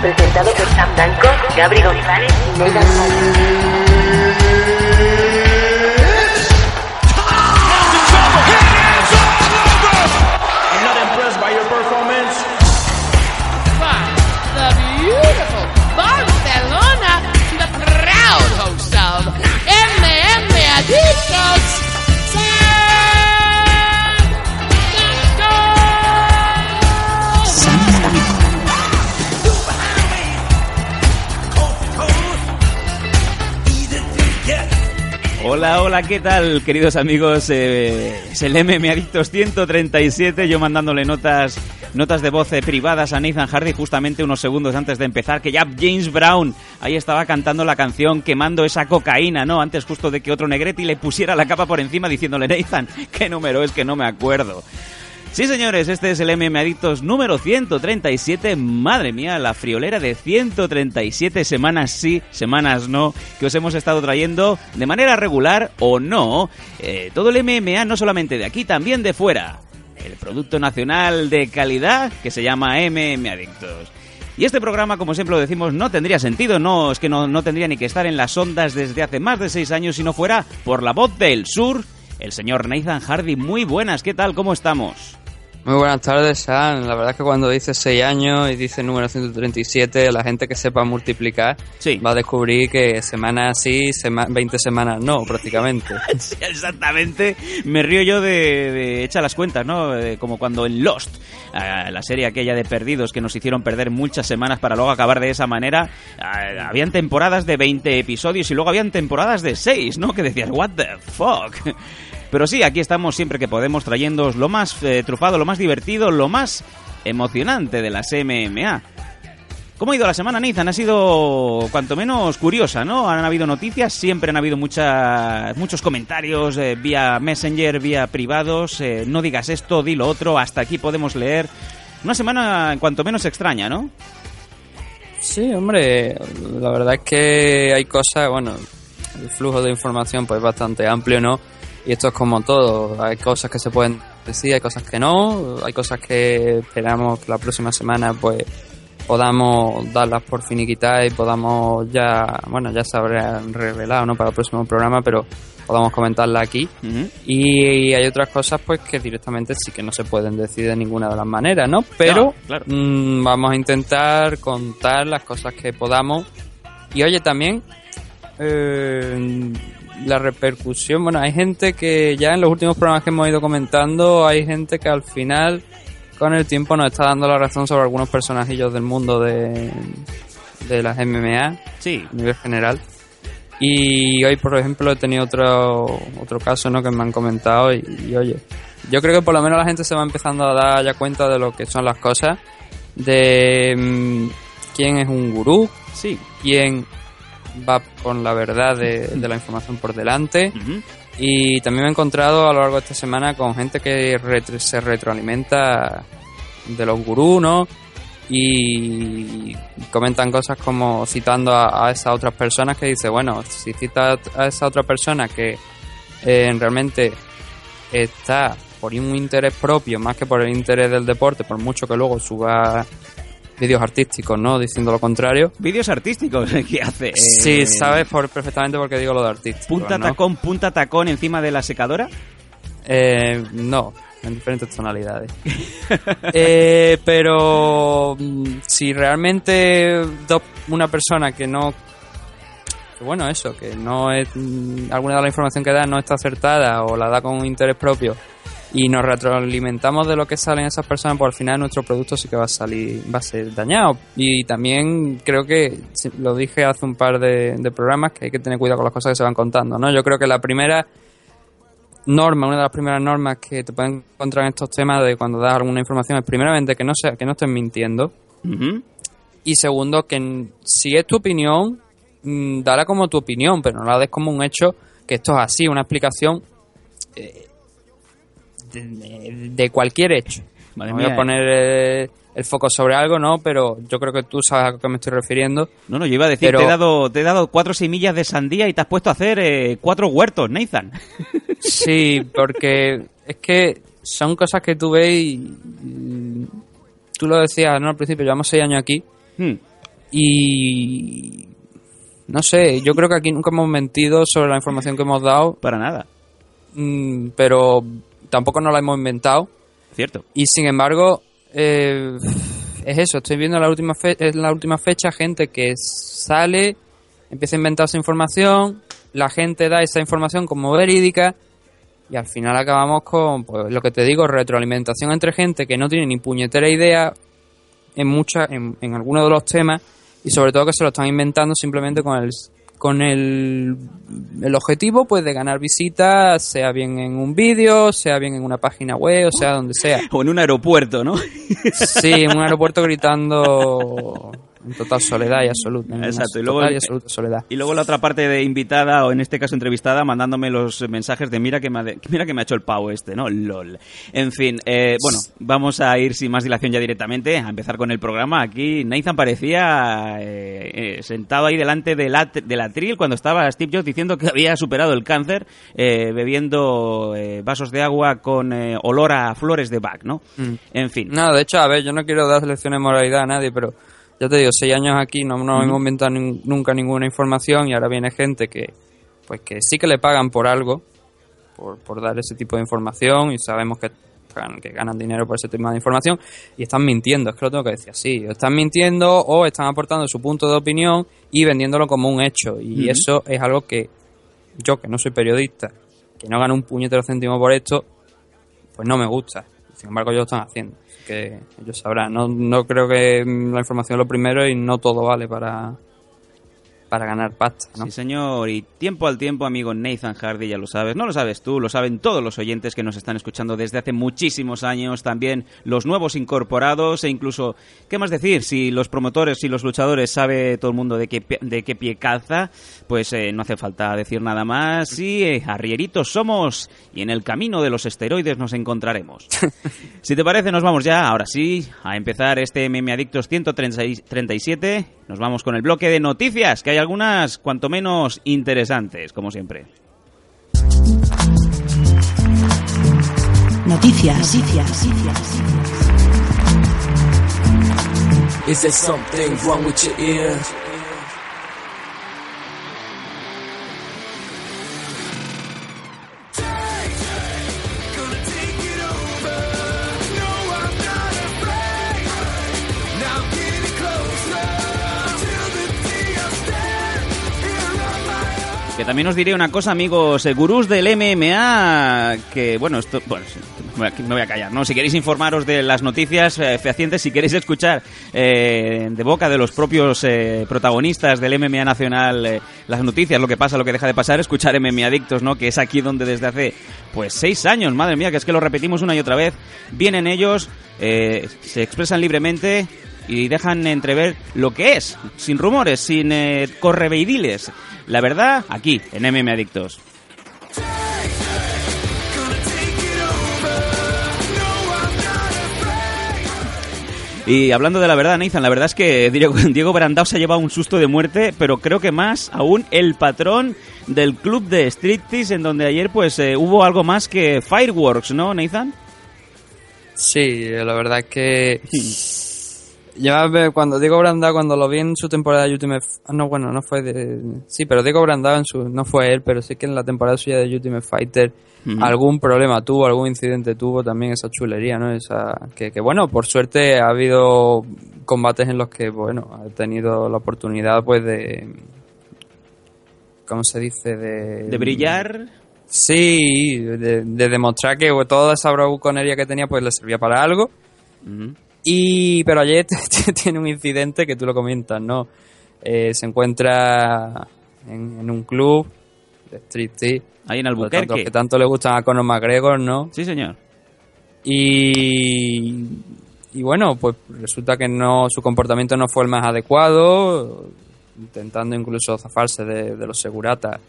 presentado por Sam Danco, Gabri González y Megan Hola, hola, ¿qué tal, queridos amigos? Eh, es el MM Adictos 137, yo mandándole notas notas de voz eh, privadas a Nathan Hardy justamente unos segundos antes de empezar, que ya James Brown ahí estaba cantando la canción quemando esa cocaína, ¿no? Antes justo de que otro Negretti le pusiera la capa por encima diciéndole, Nathan, ¿qué número es que no me acuerdo? Sí, señores, este es el MM Adictos número 137. Madre mía, la friolera de 137 semanas sí, semanas no, que os hemos estado trayendo de manera regular o no. eh, todo el MMA, no solamente de aquí, también de fuera. El producto nacional de calidad que se llama MM Adictos. Y este programa, como siempre lo decimos, no tendría sentido, no, es que no, no tendría ni que estar en las ondas desde hace más de seis años si no fuera por la voz del sur, el señor Nathan Hardy. Muy buenas, ¿qué tal? ¿Cómo estamos? Muy buenas tardes, San. La verdad es que cuando dices 6 años y dices número 137, la gente que sepa multiplicar Sí. va a descubrir que semanas sí, sema 20 semanas no, prácticamente. Sí, exactamente. Me río yo de, de echa las cuentas, ¿no? Eh, como cuando en Lost, la serie aquella de perdidos que nos hicieron perder muchas semanas para luego acabar de esa manera, habían temporadas de 20 episodios y luego habían temporadas de 6, ¿no? Que decías, what the fuck. Pero sí, aquí estamos siempre que podemos trayéndoos lo más eh, trufado, lo más divertido, lo más emocionante de las MMA. ¿Cómo ha ido la semana, Nathan? Ha sido cuanto menos curiosa, ¿no? Han habido noticias, siempre han habido muchas, muchos comentarios eh, vía Messenger, vía privados. eh, no digas esto, di lo otro, hasta aquí podemos leer. Una semana cuanto menos extraña, ¿no? Sí, hombre, la verdad es que hay cosas, bueno, el flujo de información pues es bastante amplio, ¿no? Y esto es como todo, hay cosas que se pueden decir, hay cosas que no, hay cosas que esperamos que la próxima semana pues podamos darlas por finiquitar y podamos ya, bueno, ya se habrán revelado, ¿no? Para el próximo programa, pero podamos comentarla aquí. Y hay otras cosas pues que directamente sí que no se pueden decir de ninguna de las maneras, ¿no? Pero No, claro. mm, vamos a intentar contar las cosas que podamos. Y oye, también eh, la repercusión, bueno, hay gente que ya en los últimos programas que hemos ido comentando, hay gente que al final con el tiempo nos está dando la razón sobre algunos personajillos del mundo de, de las MMA Sí. a nivel general. Y hoy, por ejemplo, he tenido otro, otro caso ¿no? que me han comentado y, y, oye, yo creo que por lo menos la gente se va empezando a dar ya cuenta de lo que son las cosas, de mm, quién es un gurú, Sí. quién va con la verdad de, la información por delante. Y también me he encontrado a lo largo de esta semana con gente que se retroalimenta de los gurús, ¿no? Y comentan cosas como citando a, a esas otras personas que dice, bueno, si citas a esa otra persona que eh, realmente está por un interés propio más que por el interés del deporte, por mucho que luego suba vídeos artísticos, ¿no? Diciendo lo contrario. Vídeos artísticos que hace. eh, Sí, sabes por, perfectamente por qué digo lo de artístico. Punta ¿no? tacón, punta tacón encima de la secadora. Eh, no, en diferentes tonalidades. Eh, pero mm, si realmente una persona que no... que bueno, eso, que no es... mm, alguna de la información que da no está acertada o la da con un interés propio y nos retroalimentamos de lo que salen esas personas, pues al final nuestro producto sí que va a salir, va a ser dañado. Y también creo que, lo dije hace un par de, de programas, que hay que tener cuidado con las cosas que se van contando, ¿no? Yo creo que la primera norma, una de las primeras normas que te pueden encontrar en estos temas de cuando das alguna información es primeramente que no sea, que no estés mintiendo y segundo que si es tu opinión mm, dala como tu opinión pero no la des como un hecho que esto es así una explicación eh, de, cualquier hecho Madre voy mía, a poner eh, el foco sobre algo no pero yo creo que tú sabes a qué me estoy refiriendo No, no, yo iba a decir, Pero- te, he dado, te he dado cuatro semillas de sandía y te has puesto a hacer eh, cuatro huertos, Nathan. Sí, porque es que son cosas que tú ves y, y tú lo decías ¿no? al principio, llevamos seis años aquí Hmm. Y no sé, yo creo que aquí nunca hemos mentido sobre la información que hemos dado, Para nada. mm, pero tampoco nos la hemos inventado. Cierto. Y sin embargo, eh, es eso, estoy viendo en la última, fe- en la última fecha gente que sale, empieza a inventarse información, la gente da esa información como verídica y al final acabamos con, pues lo que te digo, retroalimentación entre gente que no tiene ni puñetera idea en, mucha, en, en algunos de los temas y sobre todo que se lo están inventando simplemente con el con el, el objetivo pues de ganar visitas, sea bien en un vídeo, sea bien en una página web, o sea donde sea. O en un aeropuerto, ¿no? Sí, en un aeropuerto gritando en total soledad y absoluta. Exacto, y luego total el- y absoluta soledad. Y luego la otra parte de invitada, o en este caso entrevistada, mandándome los mensajes de mira que me ha, de- mira que me ha hecho el pavo este, ¿no? LOL. En fin, eh, bueno, vamos a ir sin más dilación ya directamente a empezar con el programa. Aquí Nathan parecía eh, eh, sentado ahí delante del at- del atril cuando estaba Steve Jobs diciendo que había superado el cáncer eh, bebiendo vasos de agua con olor a flores de Bach, ¿no? Mm. En fin. No, de hecho, a ver, yo no quiero dar lecciones de moralidad a nadie, pero ya te digo, seis años aquí, no, no hemos inventado nunca ninguna información y ahora viene gente que, pues que sí que le pagan por algo, por, por dar ese tipo de información y sabemos que, ganan- que ganan dinero por ese tipo de información y están mintiendo, es que lo tengo que decir así, o están mintiendo o están aportando su punto de opinión y vendiéndolo como un hecho y eso es algo que yo, que no soy periodista, que no gano un puñetero céntimo por esto, pues no me gusta. Sin embargo, ellos lo están haciendo. Que ellos sabrán. No, no creo que la información es lo primero y no todo vale para, para ganar pasta, ¿no? Sí, señor. Y tiempo al tiempo, amigo Nathan Hardy, ya lo sabes. No lo sabes tú, lo saben todos los oyentes que nos están escuchando desde hace muchísimos años. También los nuevos incorporados e incluso, ¿qué más decir? Si los promotores y los luchadores sabe todo el mundo de qué, de qué pie calza, pues eh, no hace falta decir nada más. Sí, eh, arrieritos somos y en el camino de los esteroides nos encontraremos. Si te parece, nos vamos ya, ahora sí, a empezar este MM Adictos 137. Nos vamos con el bloque de noticias, que hay algunas cuanto menos interesantes, como siempre. Noticias. Noticias. Is there something wrong with your ear? También os diré una cosa, amigos, eh, gurús del MMA, que bueno, esto, bueno, me voy a callar, ¿no? Si queréis informaros de las noticias eh, fehacientes, si queréis escuchar eh, de boca de los propios eh, protagonistas del MMA nacional eh, las noticias, lo que pasa, lo que deja de pasar, escuchar MMA Adictos, ¿no? Que es aquí donde desde hace, pues, seis años, madre mía, que es que lo repetimos una y otra vez, vienen ellos, eh, se expresan libremente y dejan entrever lo que es, sin rumores, sin eh, correveidiles. La verdad, aquí, en MM Adictos. Y hablando de la verdad, Nathan, la verdad es que Diego, Brandao se ha llevado un susto de muerte, pero creo que más aún el patrón del club de striptease, en donde ayer pues eh, hubo algo más que fireworks, ¿no, Nathan? Sí, la verdad es que ya ve- cuando Diego Brandao cuando lo vi en su temporada de Ultimate ah, no bueno no fue de sí pero Diego Brandao en su no fue él pero sí que en la temporada suya de Ultimate Fighter algún problema tuvo algún incidente tuvo también esa chulería no esa que, que bueno por suerte ha habido combates en los que bueno ha tenido la oportunidad pues de cómo se dice de De brillar. sí de, de demostrar que toda esa bravuconería que tenía pues le servía para algo. Y, pero ayer tiene un incidente que tú lo comentas, ¿no? Eh, se encuentra en, en un club de striptease. Ahí en por tanto, Albuquerque. que tanto le gustan a Conor McGregor, ¿no? Sí, señor. Y, y bueno, pues resulta que no su comportamiento no fue el más adecuado, intentando incluso zafarse de, de los seguratas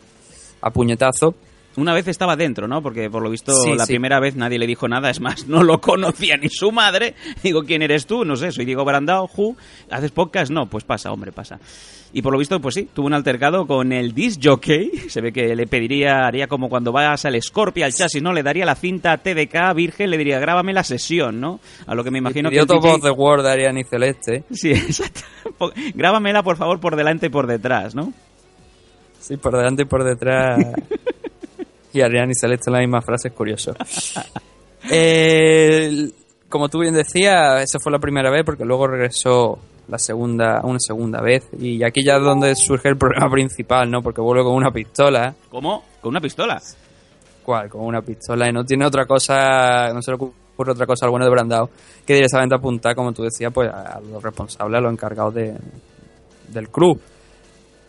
a puñetazo. Una vez estaba dentro, ¿no? Porque por lo visto Sí, la sí. primera vez nadie le dijo nada, es más, no lo conocía ni su madre. Digo, ¿quién eres tú? No sé, soy Diego Brandao, Who, ¿haces podcast? No, pues pasa, hombre, pasa. Y por lo visto, pues sí, tuvo un altercado con el disc jockey. Se ve que le pediría, haría como cuando vas al Scorpio, al chasis, ¿no? Le daría la cinta TDK virgen, le diría, grábame la sesión, ¿no? A lo que me imagino que Pidió el Top DJ the World de Ariane y Celeste. Sí, exacto. Grábamela, por favor, por delante y por detrás, ¿no? Sí, por delante y por detrás. y Ariane y Celeste en la misma frase, es curioso. Eh, como tú bien decías, esa fue la primera vez porque luego regresó la segunda, una segunda vez. Y aquí ya es donde surge el problema principal, ¿no? Porque vuelve con una pistola. ¿Cómo? Con una pistola. ¿Cuál? Con una pistola y no tiene otra cosa, no se le ocurre otra cosa al bueno de Brandao que directamente apuntar, como tú decías, pues a los responsables, a los encargados de, del crew.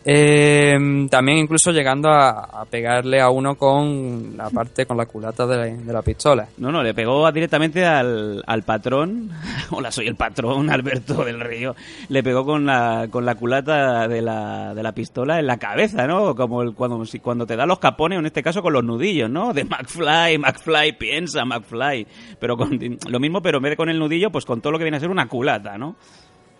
Eh, también incluso llegando a, pegarle a uno con la parte, con la culata de la, de la pistola. No, no, le pegó directamente al, al patrón. Hola, soy el patrón, Alberto del Río. Le pegó con la, con la culata de la, de la pistola en la cabeza, ¿no? Como el, cuando, cuando te da los capones, en este caso con los nudillos, ¿no? De McFly, McFly, piensa, McFly. Pero con, lo mismo, pero en vez de con el nudillo, pues con todo lo que viene a ser una culata, ¿no?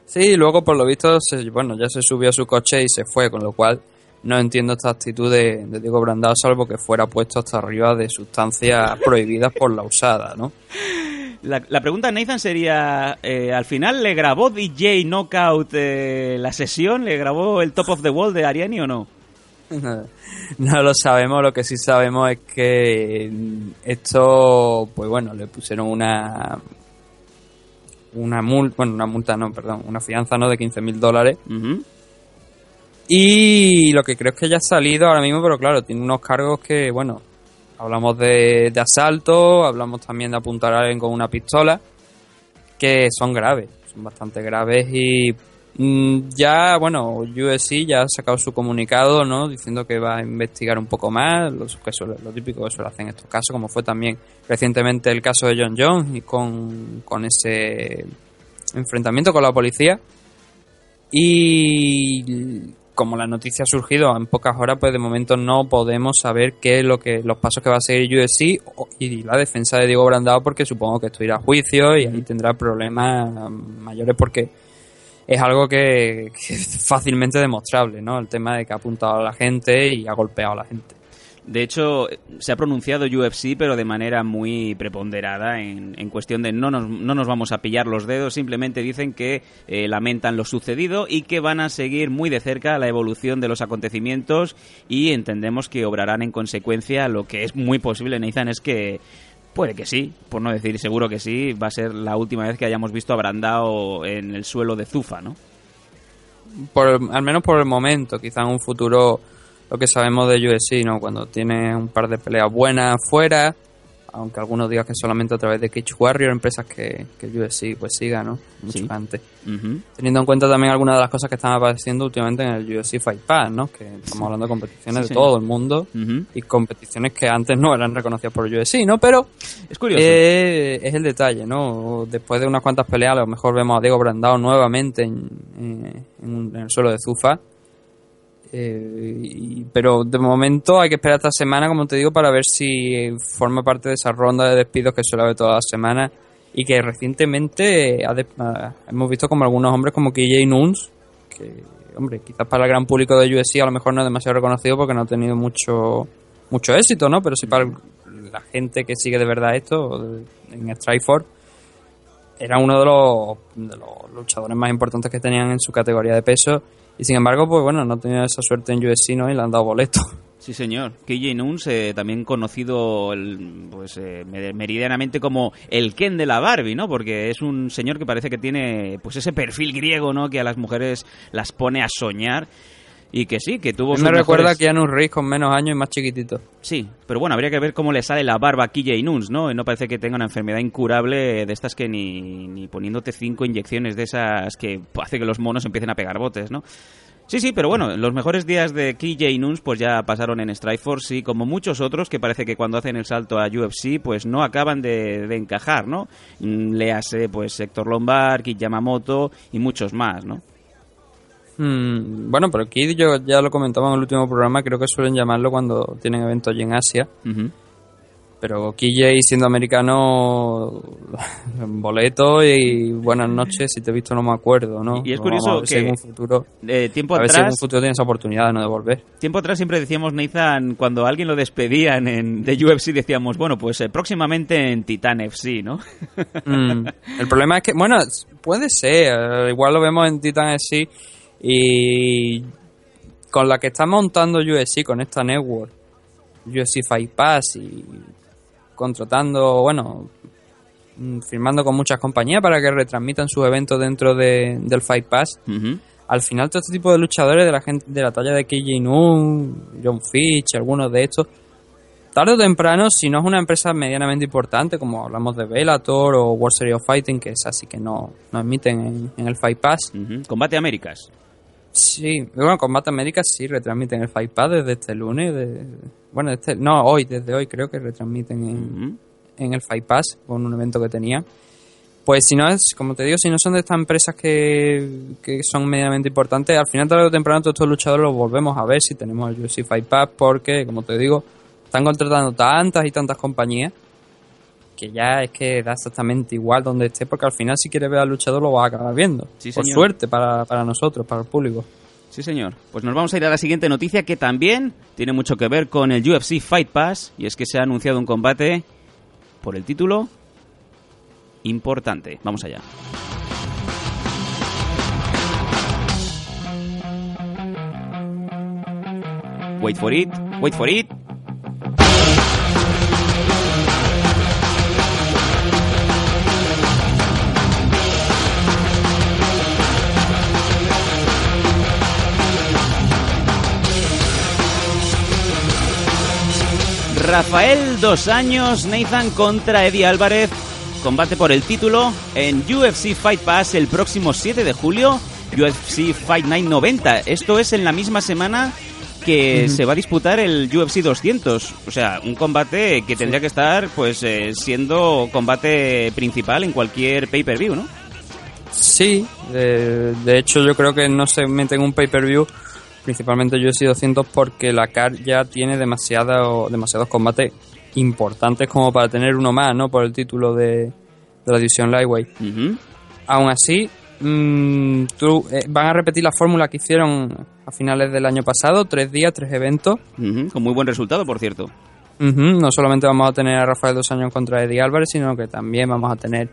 Sí, y luego por lo visto, se- bueno, ya se subió a su coche y se fue, con lo cual no entiendo esta actitud de, de Diego Brandao, salvo que fuera puesto hasta arriba de sustancias prohibidas por la usada, ¿no? La, la pregunta, Nathan, sería, eh, ¿al final le grabó DJ Knockout eh, la sesión? ¿Le grabó el Top of the Wall de Ariani o no? No lo sabemos, lo que sí sabemos es que mm, esto, pues bueno, le pusieron una una multa, bueno, una multa no, perdón, una fianza no de 15 mil dólares. Y lo que creo es que ya ha salido ahora mismo, pero claro, tiene unos cargos que, bueno, hablamos de, de asalto, hablamos también de apuntar a alguien con una pistola, que son graves, son bastante graves y ya, bueno, USC ya ha sacado su comunicado, ¿no? Diciendo que va a investigar un poco más, lo, que suele- lo típico que suele hacer en estos casos, como fue también recientemente el caso de John Jones y con, con ese enfrentamiento con la policía. Y como la noticia ha surgido en pocas horas, pues de momento no podemos saber qué es lo que los pasos que va a seguir USC y la defensa de Diego Brandao, porque supongo que esto irá a juicio y ahí tendrá problemas mm, mayores porque es algo que, es fácilmente demostrable, ¿no? El tema de que ha apuntado a la gente y ha golpeado a la gente. De hecho, se ha pronunciado UFC, pero de manera muy preponderada en, en cuestión de no nos, no nos vamos a pillar los dedos, simplemente dicen que eh, lamentan lo sucedido y que van a seguir muy de cerca la evolución de los acontecimientos y entendemos que obrarán en consecuencia. Lo que es muy posible, Nathan, es que puede que sí, por no decir seguro que sí, va a ser la última vez que hayamos visto a Brandao en el suelo de Zufa, ¿no? Por, al menos por el momento, quizá en un futuro lo que sabemos de USC, ¿no? Cuando tiene un par de peleas buenas fuera, aunque algunos digan que solamente a través de Cage Warrior, empresas que, que USC pues siga, ¿no? Mucho Sí. antes. Teniendo en cuenta también algunas de las cosas que están apareciendo últimamente en el UFC Fight Pass, ¿no? Que estamos hablando de competiciones Sí, de todo el mundo y competiciones que antes no eran reconocidas por UFC, ¿no? Pero Es curioso. eh, es el detalle, ¿no? Después de unas cuantas peleas, a lo mejor vemos a Diego Brandao nuevamente en, eh, en en el suelo de Zufa. Eh, pero de momento hay que esperar esta semana, como te digo, para ver si forma parte de esa ronda de despidos que suele haber todas las semanas y que recientemente ha ha- hemos visto como algunos hombres como KJ Nunes, que, hombre, quizás para el gran público de UFC a lo mejor no es demasiado reconocido porque no ha tenido mucho mucho éxito, ¿no? Pero sí para la gente que sigue de verdad esto en Strikeforce era uno de los luchadores más importantes que tenían en su categoría de peso y sin embargo, pues bueno, no tenía esa suerte en UFC, ¿no? Y le han dado boleto. Sí, señor. KJ Nunes, eh, también conocido el- pues, eh, mer- meridianamente como el Ken de la Barbie, ¿no? Porque es un señor que parece que tiene pues ese perfil griego, ¿no? Que a las mujeres las pone a soñar. Y que sí, que tuvo Me recuerda mejores- a Keanu Reeves con menos años y más chiquitito. Sí, pero bueno, habría que ver cómo le sale la barba a KJ Nunes, ¿no? No parece que tenga una enfermedad incurable de estas que ni, ni poniéndote cinco inyecciones de esas que hace que los monos empiecen a pegar botes, ¿no? Sí, sí, pero bueno, los mejores días de KJ Nunes pues ya pasaron en Strikeforce y como muchos otros que parece que cuando hacen el salto a UFC pues no acaban de, de encajar, ¿no? Mm, Léase pues Héctor Lombard, Kid Yamamoto y muchos más, ¿no? Mm, bueno, pero aquí yo ya lo comentaba en el último programa, creo que suelen llamarlo cuando tienen eventos allí en Asia. Ujú. Pero KJ siendo americano, boleto y buenas noches, si te he visto no me acuerdo, ¿no? Y es curioso si que en un futuro, Eh, tiempo a ver si en un atrás, futuro tienes oportunidad de no devolver. tiempo atrás siempre decíamos, Nathan, cuando a alguien lo despedían en, de UFC, decíamos, bueno, pues eh, próximamente en Titan FC, ¿no? Mm, El problema es que, bueno, puede ser, eh, igual lo vemos en Titan SC y con la que está montando UFC, con esta network, UFC Fight Pass y contratando, bueno, mm, firmando con muchas compañías para que retransmitan sus eventos dentro de- del Fight Pass. Al final todo este tipo de luchadores de la gente de la talla de KJ Noon, John Fitch, algunos de estos, tarde o temprano, si no es una empresa medianamente importante, como hablamos de Bellator o World Series of Fighting, que es así que no, no admiten en, en el Fight Pass. Combate Américas. Sí, bueno, Combate América sí retransmiten el Fight Pass desde este lunes. de- bueno, este, no, hoy, desde hoy creo que retransmiten en, en el Fight Pass con un evento que tenía. Pues si no es, como te digo, si no son de estas empresas que, que son medianamente importantes, al final tarde o temprano todos estos luchadores los volvemos a ver si tenemos el UFC Fight Pass porque, como te digo, están contratando tantas y tantas compañías que ya es que da exactamente igual donde esté porque al final si quieres ver al luchador lo vas a acabar viendo. Sí, Por suerte para, para nosotros, para el público. Sí, señor. Pues nos vamos a ir a la siguiente noticia que también tiene mucho que ver con el UFC Fight Pass y es que se ha anunciado un combate por el título importante. Vamos allá. Wait for it, wait for it. Rafael Dos Años, Nathan contra Eddie Álvarez. Combate por el título en UFC Fight Pass el próximo 7 de julio. UFC Fight Night 90. Esto es en la misma semana que se va a disputar el UFC 200. O sea, un combate que tendría que estar pues eh, siendo combate principal en cualquier pay-per-view, ¿no? Sí, de, de hecho yo creo que no se mete en un pay-per-view, principalmente UFC 200, porque la CAR ya tiene demasiado, demasiados combates importantes como para tener uno más, ¿no? Por el título de, de la división Lightweight. Ujú. Aún así, mm, tú, eh, van a repetir la fórmula que hicieron a finales del año pasado, tres días, tres eventos. Con muy buen resultado, por cierto. No solamente vamos a tener a Rafael dos años contra Eddie Álvarez, sino que también vamos a tener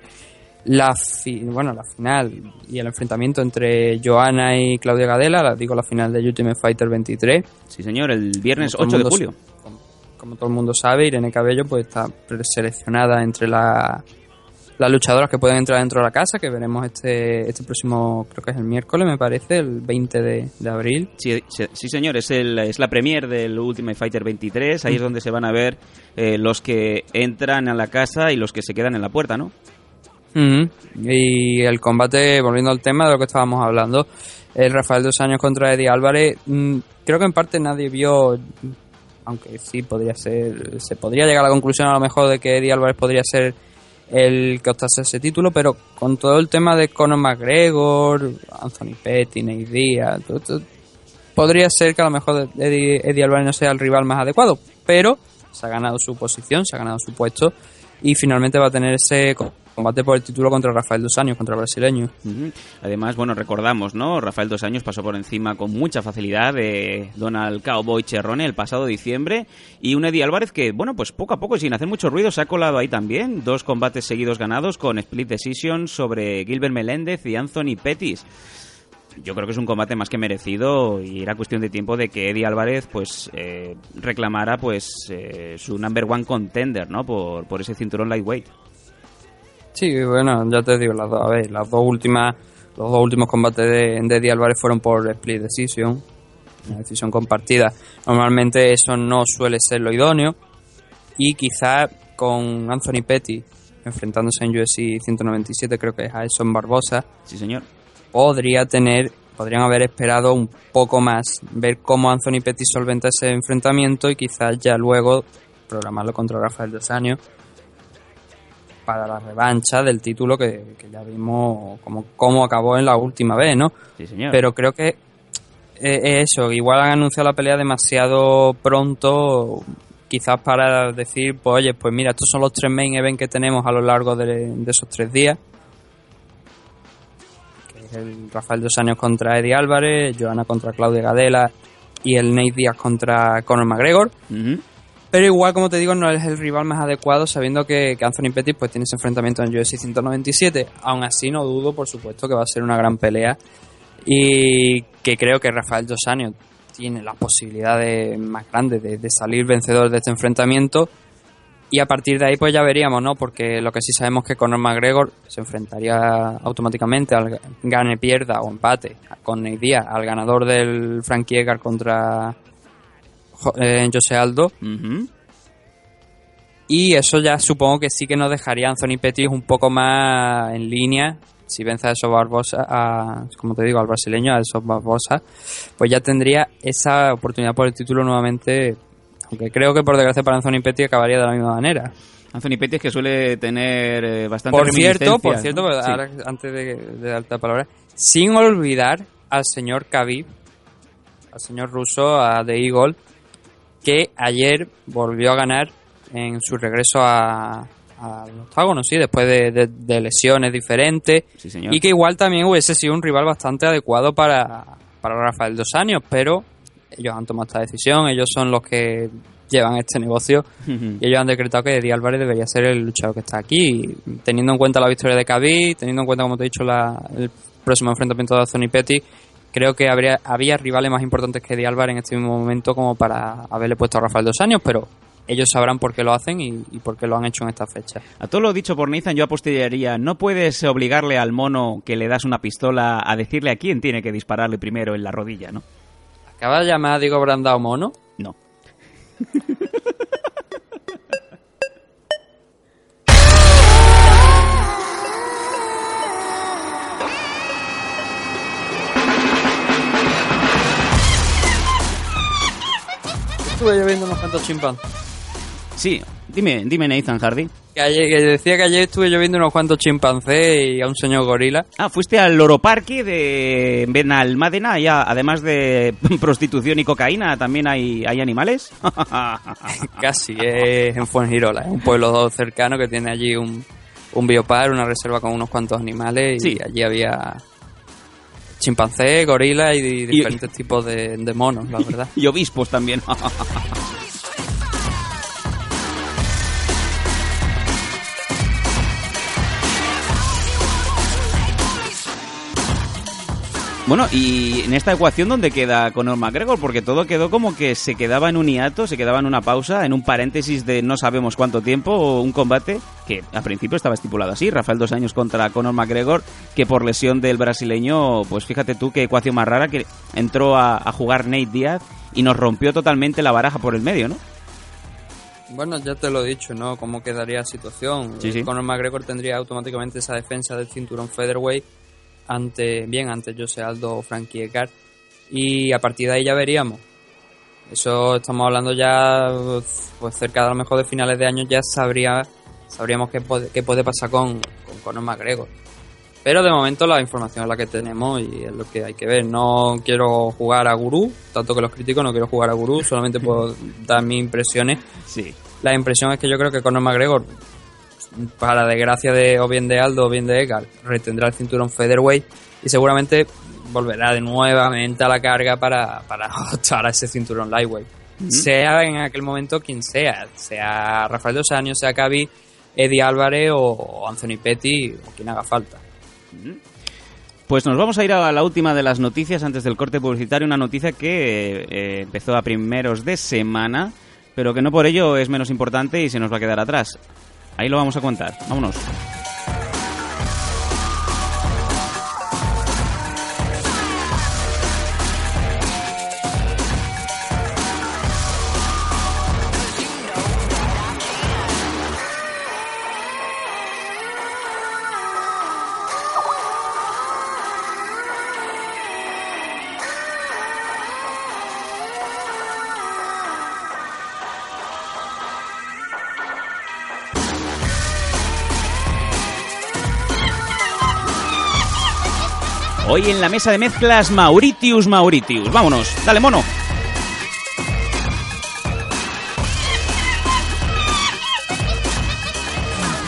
la fi- bueno la final y el enfrentamiento entre Joana y Claudia Gadela, la, digo la final de Ultimate Fighter 23. Sí, señor, el viernes Como todo 8 de julio. Como, como todo el mundo sabe, Irene Cabello pues está preseleccionada entre la- las luchadoras que pueden entrar dentro de la casa, que veremos este, este próximo, creo que es el miércoles, me parece, el 20 de, de abril. Sí, sí, sí, señor, es, el, es la premier del Ultimate Fighter 23. Ahí es donde se van a ver eh, los que entran a la casa y los que se quedan en la puerta, ¿no? Ujú. Y el combate, volviendo al tema de lo que estábamos hablando, el Rafael dos años contra Eddie Álvarez, mm, creo que en parte nadie vio, aunque sí podría ser, se podría llegar a la conclusión a lo mejor de que Eddie Álvarez podría ser el que optase ese título, pero con todo el tema de Conor McGregor, Anthony Petty, Nate Diaz, todo esto, podría ser que a lo mejor Eddie, Eddie Álvarez no sea el rival más adecuado, pero se ha ganado su posición, se ha ganado su puesto y finalmente va a tener ese combate por el título contra Rafael dos años, contra el brasileño. Además, bueno, recordamos, ¿no? Rafael dos años pasó por encima con mucha facilidad de Donald Cowboy Cerrone el pasado diciembre y un Eddie Álvarez que, bueno, pues poco a poco y sin hacer mucho ruido se ha colado ahí también. Dos combates seguidos ganados con split decision sobre Gilbert Meléndez y Anthony Pettis. Yo creo que es un combate más que merecido y era cuestión de tiempo de que Eddie Álvarez pues eh, reclamara pues eh, su number one contender, ¿no? Por, por ese cinturón lightweight. Sí, bueno, ya te digo, las dos, a ver, las dos últimas, los dos últimos combates de, de Eddie Álvarez fueron por split decision, una decisión compartida. Normalmente eso no suele ser lo idóneo y quizás con Anthony Petty enfrentándose en UFC 197, creo que es a Edson Barbosa, Sí, señor. podría tener, podrían haber esperado un poco más, ver cómo Anthony Petty solventa ese enfrentamiento y quizás ya luego programarlo contra Rafael dos años para la revancha del título que, que ya vimos como cómo acabó en la última vez, ¿no? Sí, señor. Pero creo que eh, eso, igual han anunciado la pelea demasiado pronto, quizás para decir, pues oye, pues mira, estos son los tres main events que tenemos a lo largo de, de esos tres días. Que es el Rafael Dos Años contra Eddie Álvarez, Joana contra Claudia Gadela y el Nate Díaz contra Conor McGregor. Ujú. Pero igual, como te digo, no es el rival más adecuado, sabiendo que, Anthony Pettis pues, tiene ese enfrentamiento en UFC 197. Aún así, no dudo, por supuesto, que va a ser una gran pelea. Y que creo que Rafael Dos tiene las posibilidades más grandes de, salir vencedor de este enfrentamiento. Y a partir de ahí, pues ya veríamos, ¿no? Porque lo que sí sabemos es que Conor McGregor se enfrentaría automáticamente al gane, pierda o empate con Diaz, al ganador del Frankie Edgar contra eh, Jose Aldo. Y eso ya supongo que sí que nos dejaría a Anthony Pettis un poco más en línea. Si vence a esos Barbosa, a, como te digo, al brasileño, a esos Barbosa, pues ya tendría esa oportunidad por el título nuevamente. Aunque creo que por desgracia para Anthony Pettis acabaría de la misma manera. Anthony Pettis que suele tener eh, bastante Por cierto, por cierto, ¿no? pero Sí. ahora, antes de, de darte la palabra, sin olvidar al señor Khabib, al señor ruso, a The Eagle, que ayer volvió a ganar en su regreso a, al octágono, sí, después de, de- de lesiones diferentes, Sí, señor. y que igual también hubiese sido un rival bastante adecuado para, para Rafael Dos Años, pero ellos han tomado esta decisión, ellos son los que llevan este negocio. Y ellos han decretado que Eddie Álvarez debería ser el luchador que está aquí, y teniendo en cuenta la victoria de Khabib, teniendo en cuenta, como te he dicho, la- el próximo enfrentamiento de Anthony Pettis, creo que habría, había rivales más importantes que Eddie Álvarez en este mismo momento como para haberle puesto a Rafael dos años, pero ellos sabrán por qué lo hacen y, y por qué lo han hecho en esta fecha. A todo lo dicho por Nathan, yo apostillaría, no puedes obligarle al mono que le das una pistola a decirle a quién tiene que dispararle primero en la rodilla, ¿no? ¿Acaba de llamar a Diego Brandao mono? No. Estuve lloviendo unos cuantos chimpancés. Sí, dime, dime Nathan Hardy. Que, ayer- que decía que ayer estuve lloviendo unos cuantos chimpancés y a un señor gorila. Ah, fuiste al Loro Parque de Benalmádena, ya, además de prostitución y cocaína, también hay, hay animales. Casi, es en Fuengirola, es un pueblo cercano que tiene allí un, un biopar, una reserva con unos cuantos animales Sí. y allí había chimpancé, gorila y di- diferentes tipos de, de monos, la verdad. y obispos también. Bueno, y en esta ecuación, ¿dónde queda Conor McGregor? Porque todo quedó como que se quedaba en un hiato, se quedaba en una pausa, en un paréntesis de no sabemos cuánto tiempo, o un combate que al principio estaba estipulado así, Rafael dos años contra Conor McGregor, que por lesión del brasileño, pues fíjate tú qué ecuación más rara, que entró a, a jugar Nate Diaz y nos rompió totalmente la baraja por el medio, ¿no? Bueno, ya te lo he dicho, ¿no? ¿Cómo quedaría la situación? Sí, sí. Conor McGregor tendría automáticamente esa defensa del cinturón featherweight ante, bien, ante Jose Aldo o Frankie Edgar. Y a partir de ahí ya veríamos. Eso estamos hablando ya, pues cerca de a lo mejor de finales de año ya sabría, sabríamos qué puede, qué puede pasar con, con Conor McGregor. Pero de momento la información es la que tenemos y es lo que hay que ver. No quiero jugar a gurú, tanto que los críticos no quiero jugar a gurú, solamente puedo dar mis impresiones Sí. la impresión es que yo creo que Conor McGregor, para desgracia de o bien de Aldo o bien de Edgar, retendrá el cinturón featherweight y seguramente volverá de nuevamente a la carga para, para optar a ese cinturón lightweight. Sea en aquel momento quien sea, sea Rafael Dos Años, sea Khabib, Eddie Álvarez o, o Anthony Petty o quien haga falta. Pues nos vamos a ir a la última de las noticias antes del corte publicitario, una noticia que eh, empezó a primeros de semana, pero que no por ello es menos importante y se nos va a quedar atrás. Ahí lo vamos a contar. Vámonos. Hoy en la mesa de mezclas Mauritius Mauritius. Vámonos, dale mono.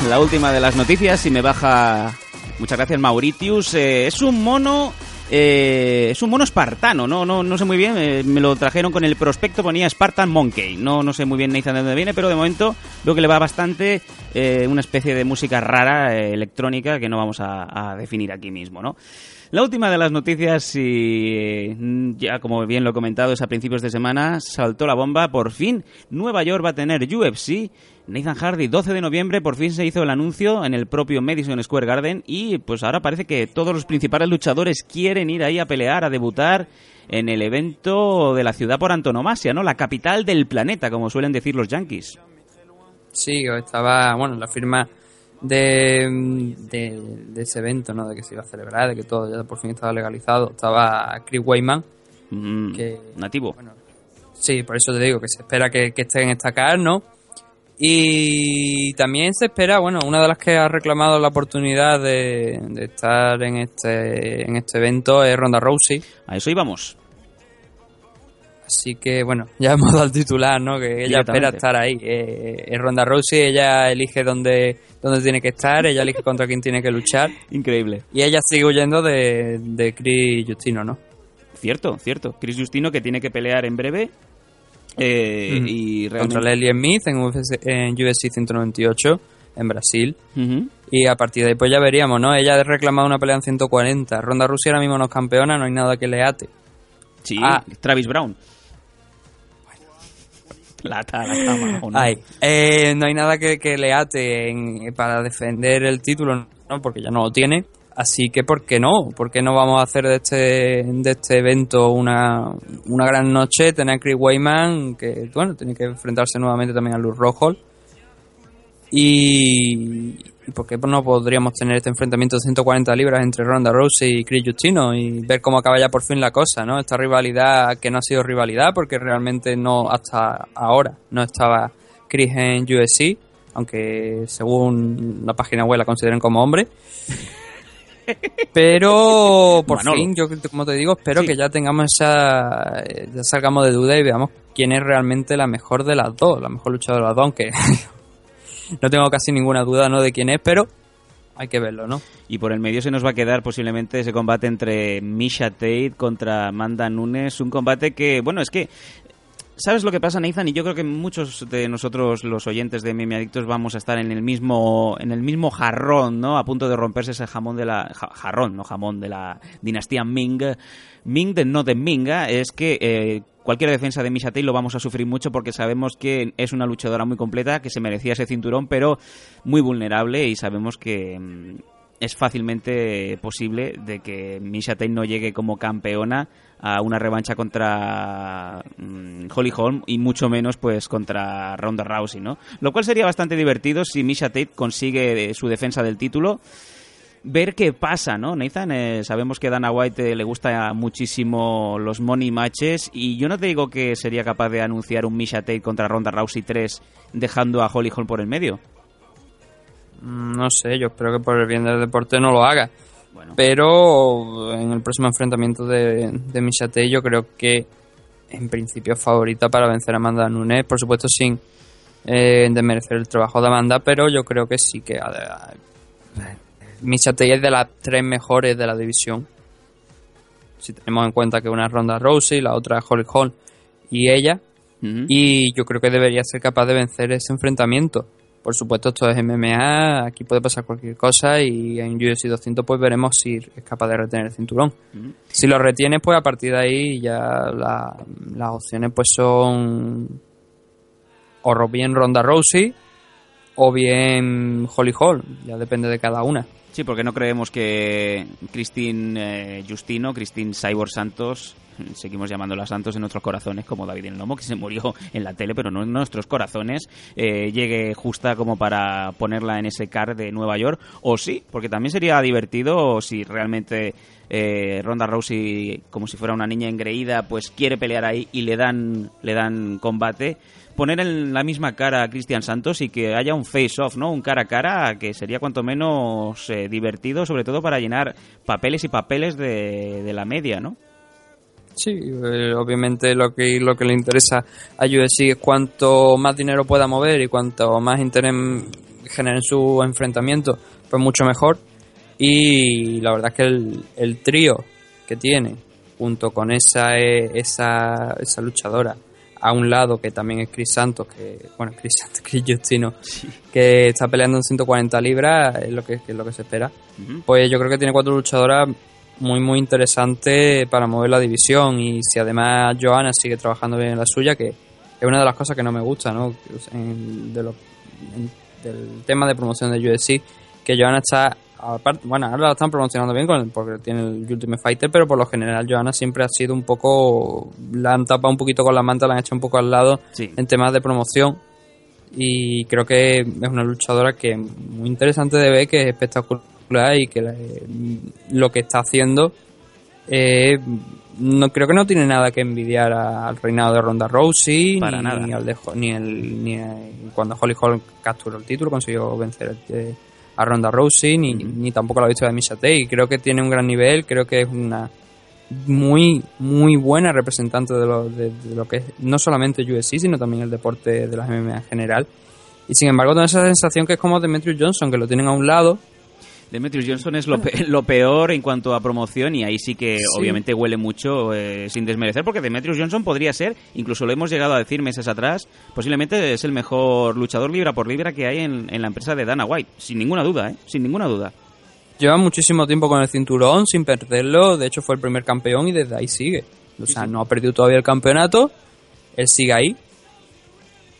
La última de las noticias, si me baja... Muchas gracias Mauritius. Eh, es un mono eh, es un mono espartano, no, no, no sé muy bien, eh, me lo trajeron con el prospecto, ponía Spartan Monkey, no, no sé muy bien Nathan de dónde viene, pero de momento veo que le va bastante eh, una especie de música rara, electrónica, que no vamos a definir aquí mismo, ¿no? La última de las noticias, y mm, ya como bien lo he comentado, es a principios de semana, saltó la bomba, por fin Nueva York va a tener UFC. Nathan Hardy, 12 de noviembre, por fin se hizo el anuncio en el propio Madison Square Garden y pues ahora parece que todos los principales luchadores quieren ir ahí a pelear, a debutar en el evento de la ciudad por antonomasia, ¿no? La capital del planeta, como suelen decir los yankees. Sí, estaba, bueno, la firma de, de, de ese evento, ¿no? De que se iba a celebrar, de que todo ya por fin estaba legalizado. Estaba Chris Wayman, Mm, que nativo. bueno, sí, por eso te digo que se espera que, que esté en esta CAR, ¿no? Y también se espera, bueno, una de las que ha reclamado la oportunidad de, de estar en este, en este evento es Ronda Rousey. A eso íbamos. Así que, bueno, ya hemos dado el titular, ¿no? Que ella espera estar ahí. Eh, Ronda Rousey, ella elige dónde, dónde tiene que estar, ella elige contra quién tiene que luchar. Increíble. Y ella sigue huyendo de, de Chris Justino, ¿no? Cierto, cierto. Chris Justino que tiene que pelear en breve. eh. Y realmente... Contra Leslie Smith en UFC, en UFC 198 en Brasil. Y a partir de ahí pues ya veríamos, ¿no? Ella ha reclamado una pelea en 140. Ronda Rousey ahora mismo no es campeona, no hay nada que le ate. Sí, Ah. Travis Brown. La eh, no hay nada que, que le ate para defender el título, ¿no? Porque ya no lo tiene. Así que, ¿por qué no? ¿Por qué no vamos a hacer de este, de este evento una, una gran noche? Tener a Chris Wayman, que, bueno, tiene que enfrentarse nuevamente también a Luz Rojo. Y ¿por qué no podríamos tener este enfrentamiento de 140 libras entre Ronda Rousey y Chris Justino y ver cómo acaba ya por fin la cosa, ¿no? Esta rivalidad que no ha sido rivalidad porque realmente no hasta ahora no estaba Chris en UFC, aunque según la página web la consideren como hombre. Pero por Manolo. fin, yo como te digo, espero Sí. que ya tengamos esa. Ya salgamos de duda y veamos quién es realmente la mejor de las dos, la mejor luchadora de las dos, aunque no tengo casi ninguna duda ¿no? de quién es, pero hay que verlo, ¿no? Y por el medio se nos va a quedar posiblemente ese combate entre Misha Tate contra Amanda Nunes. Un combate que, bueno, es que. ¿Sabes lo que pasa, Nathan? Y yo creo que muchos de nosotros, los oyentes de Meme Adictos, vamos a estar en el mismo en el mismo jarrón, ¿no? A punto de romperse ese jamón de la... ja- jarrón, no jamón, de la dinastía Ming. Ming, de, no de Minga, es que eh, cualquier defensa de Misha Tate lo vamos a sufrir mucho porque sabemos que es una luchadora muy completa, que se merecía ese cinturón, pero muy vulnerable y sabemos que... mm, es fácilmente posible de que Misha Tate no llegue como campeona a una revancha contra mm, Holly Holm y mucho menos pues contra Ronda Rousey, ¿no? Lo cual sería bastante divertido si Misha Tate consigue eh, su defensa del título. Ver qué pasa, ¿no, Nathan? Eh, sabemos que a Dana White eh, le gusta muchísimo los money matches y yo no te digo que sería capaz de anunciar un Misha Tate contra Ronda Rousey 3 dejando a Holly Holm por el medio. Mm, No sé, yo espero que por el bien del deporte no lo haga. Bueno, Pero en el próximo enfrentamiento de, de Misha Tate yo creo que en principio es favorita para vencer a Amanda Nunes, por supuesto sin eh, desmerecer el trabajo de Amanda, pero yo creo que sí que a- a- Misha Tate es de las tres mejores de la división. Si tenemos en cuenta que una es Ronda Rousey, la otra es Holly Holm y ella, y yo creo que debería ser capaz de vencer ese enfrentamiento. Por supuesto, esto es MMA, aquí puede pasar cualquier cosa y en UFC 200 pues veremos si es capaz de retener el cinturón. Si lo retiene, pues a partir de ahí ya la- las opciones pues son o bien Ronda Rousey o bien Holly Holm, ya depende de cada una. Sí, porque no creemos que Christine eh, Justino, Christine Cyborg Santos, seguimos llamándola Santos en nuestros corazones, como David en Lomo, que se murió en la tele, pero no en nuestros corazones, eh, llegue justa como para ponerla en ese car de Nueva York, o sí, porque también sería divertido si realmente eh, Ronda Rousey, como si fuera una niña engreída, pues quiere pelear ahí y le dan, le dan combate poner en la misma cara a Cristian Santos y que haya un face-off, ¿no? Un cara a cara que sería cuanto menos eh, divertido, sobre todo para llenar papeles y papeles de la media, ¿no? Sí, eh, obviamente lo que lo que le interesa a UFC es cuanto más dinero pueda mover y cuanto más interés generen su enfrentamiento, pues mucho mejor. Y la verdad es que el, el trío que tiene, junto con esa, eh, esa, esa luchadora, a un lado que también es Chris Santos, que bueno, Chris Santos, Chris Justino, que está peleando en 140 libras, es lo que, que es lo que se espera. Pues yo creo que tiene cuatro luchadoras muy muy interesantes para mover la división y si además Johanna sigue trabajando bien en la suya, que es una de las cosas que no me gusta, ¿no? En- de lo- en- del tema de promoción de UFC, que Johanna está aparte, bueno, ahora la están promocionando bien con porque tiene el Ultimate Fighter, pero por lo general Johanna siempre ha sido un poco la han tapado un poquito con la manta, la han hecho un poco al lado Sí. en temas de promoción y creo que es una luchadora que muy interesante de ver, que es espectacular y que le- lo que está haciendo eh, no creo que no tiene nada que envidiar a- al reinado de Ronda Rousey Para ni, nada. ni al de ni el ni cuando Holly Holm capturó el título consiguió vencer eh, a Ronda Rousey ni, ni tampoco la victoria de Misha Tate y creo que tiene un gran nivel creo que es una muy muy buena representante de lo, de, de lo que es no solamente UFC sino también el deporte de las MMA en general. Y sin embargo tengo esa sensación que es como Demetrius Johnson que lo tienen a un lado Demetrius Johnson es lo, pe- lo peor en cuanto a promoción y ahí sí que Sí. obviamente huele mucho eh, sin desmerecer porque Demetrius Johnson podría ser, incluso lo hemos llegado a decir meses atrás, posiblemente es el mejor luchador libra por libra que hay en, en la empresa de Dana White, sin ninguna duda, ¿eh? Sin ninguna duda. Lleva muchísimo tiempo con el cinturón sin perderlo. De hecho, fue el primer campeón y desde ahí sigue. O sea, no ha perdido todavía el campeonato. Él sigue ahí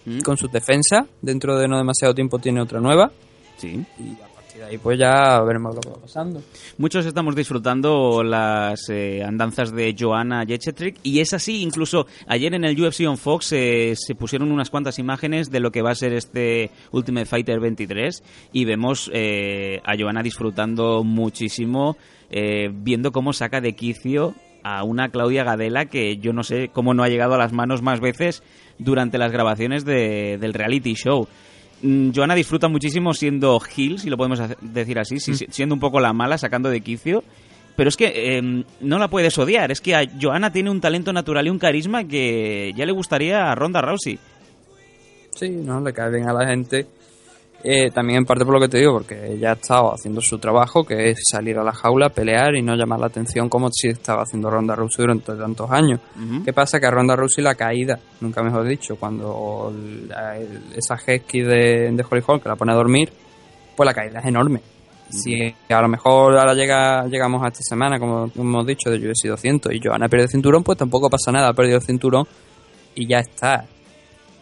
¿Mm? con sus defensas. Dentro de no demasiado tiempo tiene otra nueva. Sí. Y de ahí, pues ya veremos lo que va pasando. Muchos estamos disfrutando las eh, andanzas de Joanna Jędrzejczyk y es así, incluso ayer en el UFC on Fox eh, se pusieron unas cuantas imágenes de lo que va a ser este Ultimate Fighter 23 y vemos eh, a Joanna disfrutando muchísimo eh, viendo cómo saca de quicio a una Claudia Gadela que yo no sé cómo no ha llegado a las manos más veces durante las grabaciones de- del reality show. Mm, Joana disfruta muchísimo siendo heel, si lo podemos decir así, si- siendo un poco la mala, sacando de quicio. Pero es que em, no la puedes odiar. Es que a Joana tiene un talento natural y un carisma que ya le gustaría a Ronda Rousey. Sí, no, le cae bien a la gente. Eh, también en parte por lo que te digo, porque ella ha estado haciendo su trabajo, que es salir a la jaula, pelear y no llamar la atención como si estaba haciendo Ronda Rousey durante tantos años. Ujú. ¿Qué pasa? Que a Ronda Rousey la caída, nunca mejor dicho, cuando la- el- esa Hesky de, de Holly Holm que la pone a dormir, pues la caída es enorme. Si a lo mejor ahora llega, llegamos a esta semana, como hemos dicho, de UFC 200 y Johanna pierde el cinturón, pues tampoco pasa nada, ha perdido el cinturón y ya está.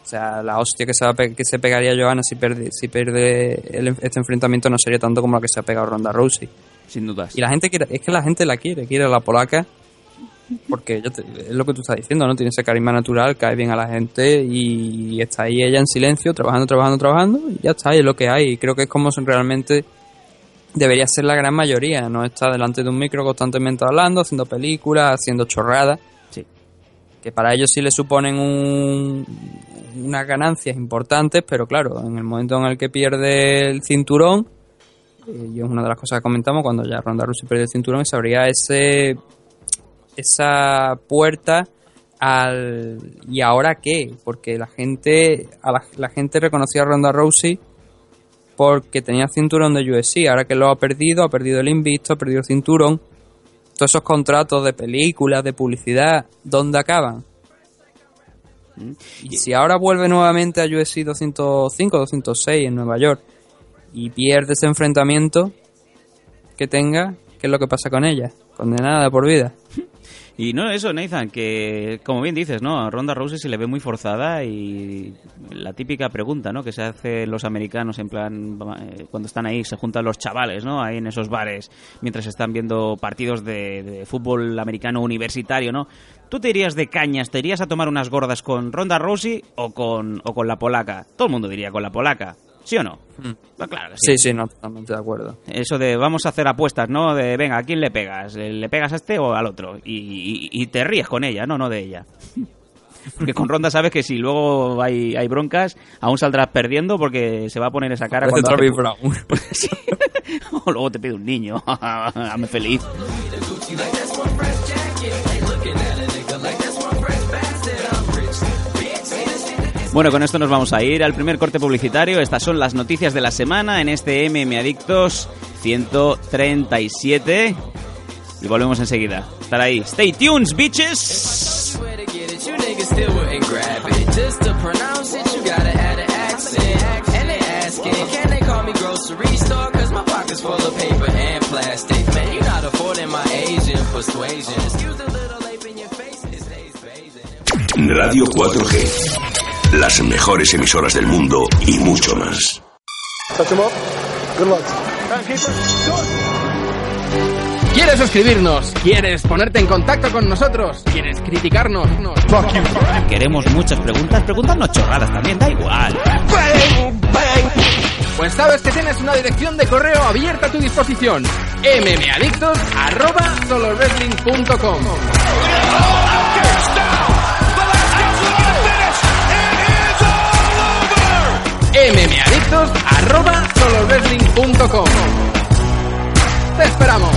O sea, la hostia que se, va que se pegaría Johanna si pierde, si pierde el- este enfrentamiento no sería tanto como la que se ha pegado Ronda Rousey. Sin dudas. Y la gente quiere, es que la gente la quiere, quiere a la polaca. Porque yo te- es lo que tú estás diciendo, ¿no? Tiene ese carisma natural, cae bien a la gente y está ahí ella en silencio, trabajando, trabajando, trabajando, y ya está, y es lo que hay. Y creo que es como realmente debería ser la gran mayoría, no está delante de un micro constantemente hablando, haciendo películas, haciendo chorradas. Sí. Que para ellos sí le suponen un, unas ganancias importantes, pero claro, en el momento en el que pierde el cinturón, eh, y es una de las cosas que comentamos cuando ya Ronda Rousey perdió el cinturón, se abría ese esa puerta al y ahora qué porque la gente a la, gente reconocía a Ronda Rousey porque tenía cinturón de UFC ahora que lo ha perdido ha perdido el invicto ha perdido el cinturón todos esos contratos de películas de publicidad ¿dónde acaban? Y si ahora vuelve nuevamente a UFC 205 206 en Nueva York y pierde ese enfrentamiento que tenga ¿qué es lo que pasa con ella? condenada de por vida Y no, eso, Nathan, que como bien dices, ¿no? A Ronda Rousey se le ve muy forzada y la típica pregunta, ¿no? Que se hace los americanos en plan, eh, cuando están ahí, se juntan los chavales, ¿no? Ahí en esos bares, mientras están viendo partidos de, de fútbol americano universitario, ¿no? ¿Tú te irías de cañas, te irías a tomar unas gordas con Ronda Rousey o con, o con la polaca? Todo el mundo diría con la polaca. ¿Sí o no? Pues claro que sí. Sí, sí, no, totalmente de acuerdo. Eso de vamos a hacer apuestas, ¿no? De venga, ¿a quién le pegas? ¿Le pegas a este o al otro? Y, y- y te ríes con ella, no, no de ella. Porque con Ronda sabes que si luego hay, hay broncas, aún saldrás perdiendo porque se va a poner esa cara Parece cuando hace Brown. Sí. o luego te pide un niño. Hazme feliz. Bueno, con esto nos vamos a ir al primer corte publicitario. Estas son las noticias de la semana en este MM Adictos 137. Y volvemos enseguida. Estar ahí. Stay tuned, bitches. Radio 4G. Las mejores emisoras del mundo y mucho más. ¿Quieres escribirnos? ¿Quieres ponerte en contacto con nosotros? ¿Quieres criticarnos? Queremos muchas preguntas. Preguntarnos chorradas también, da igual. Pues sabes que tienes una dirección de correo abierta a tu disposición. mmadictos@solowrestling.com. mmadictos@solowrestling.com. Te esperamos.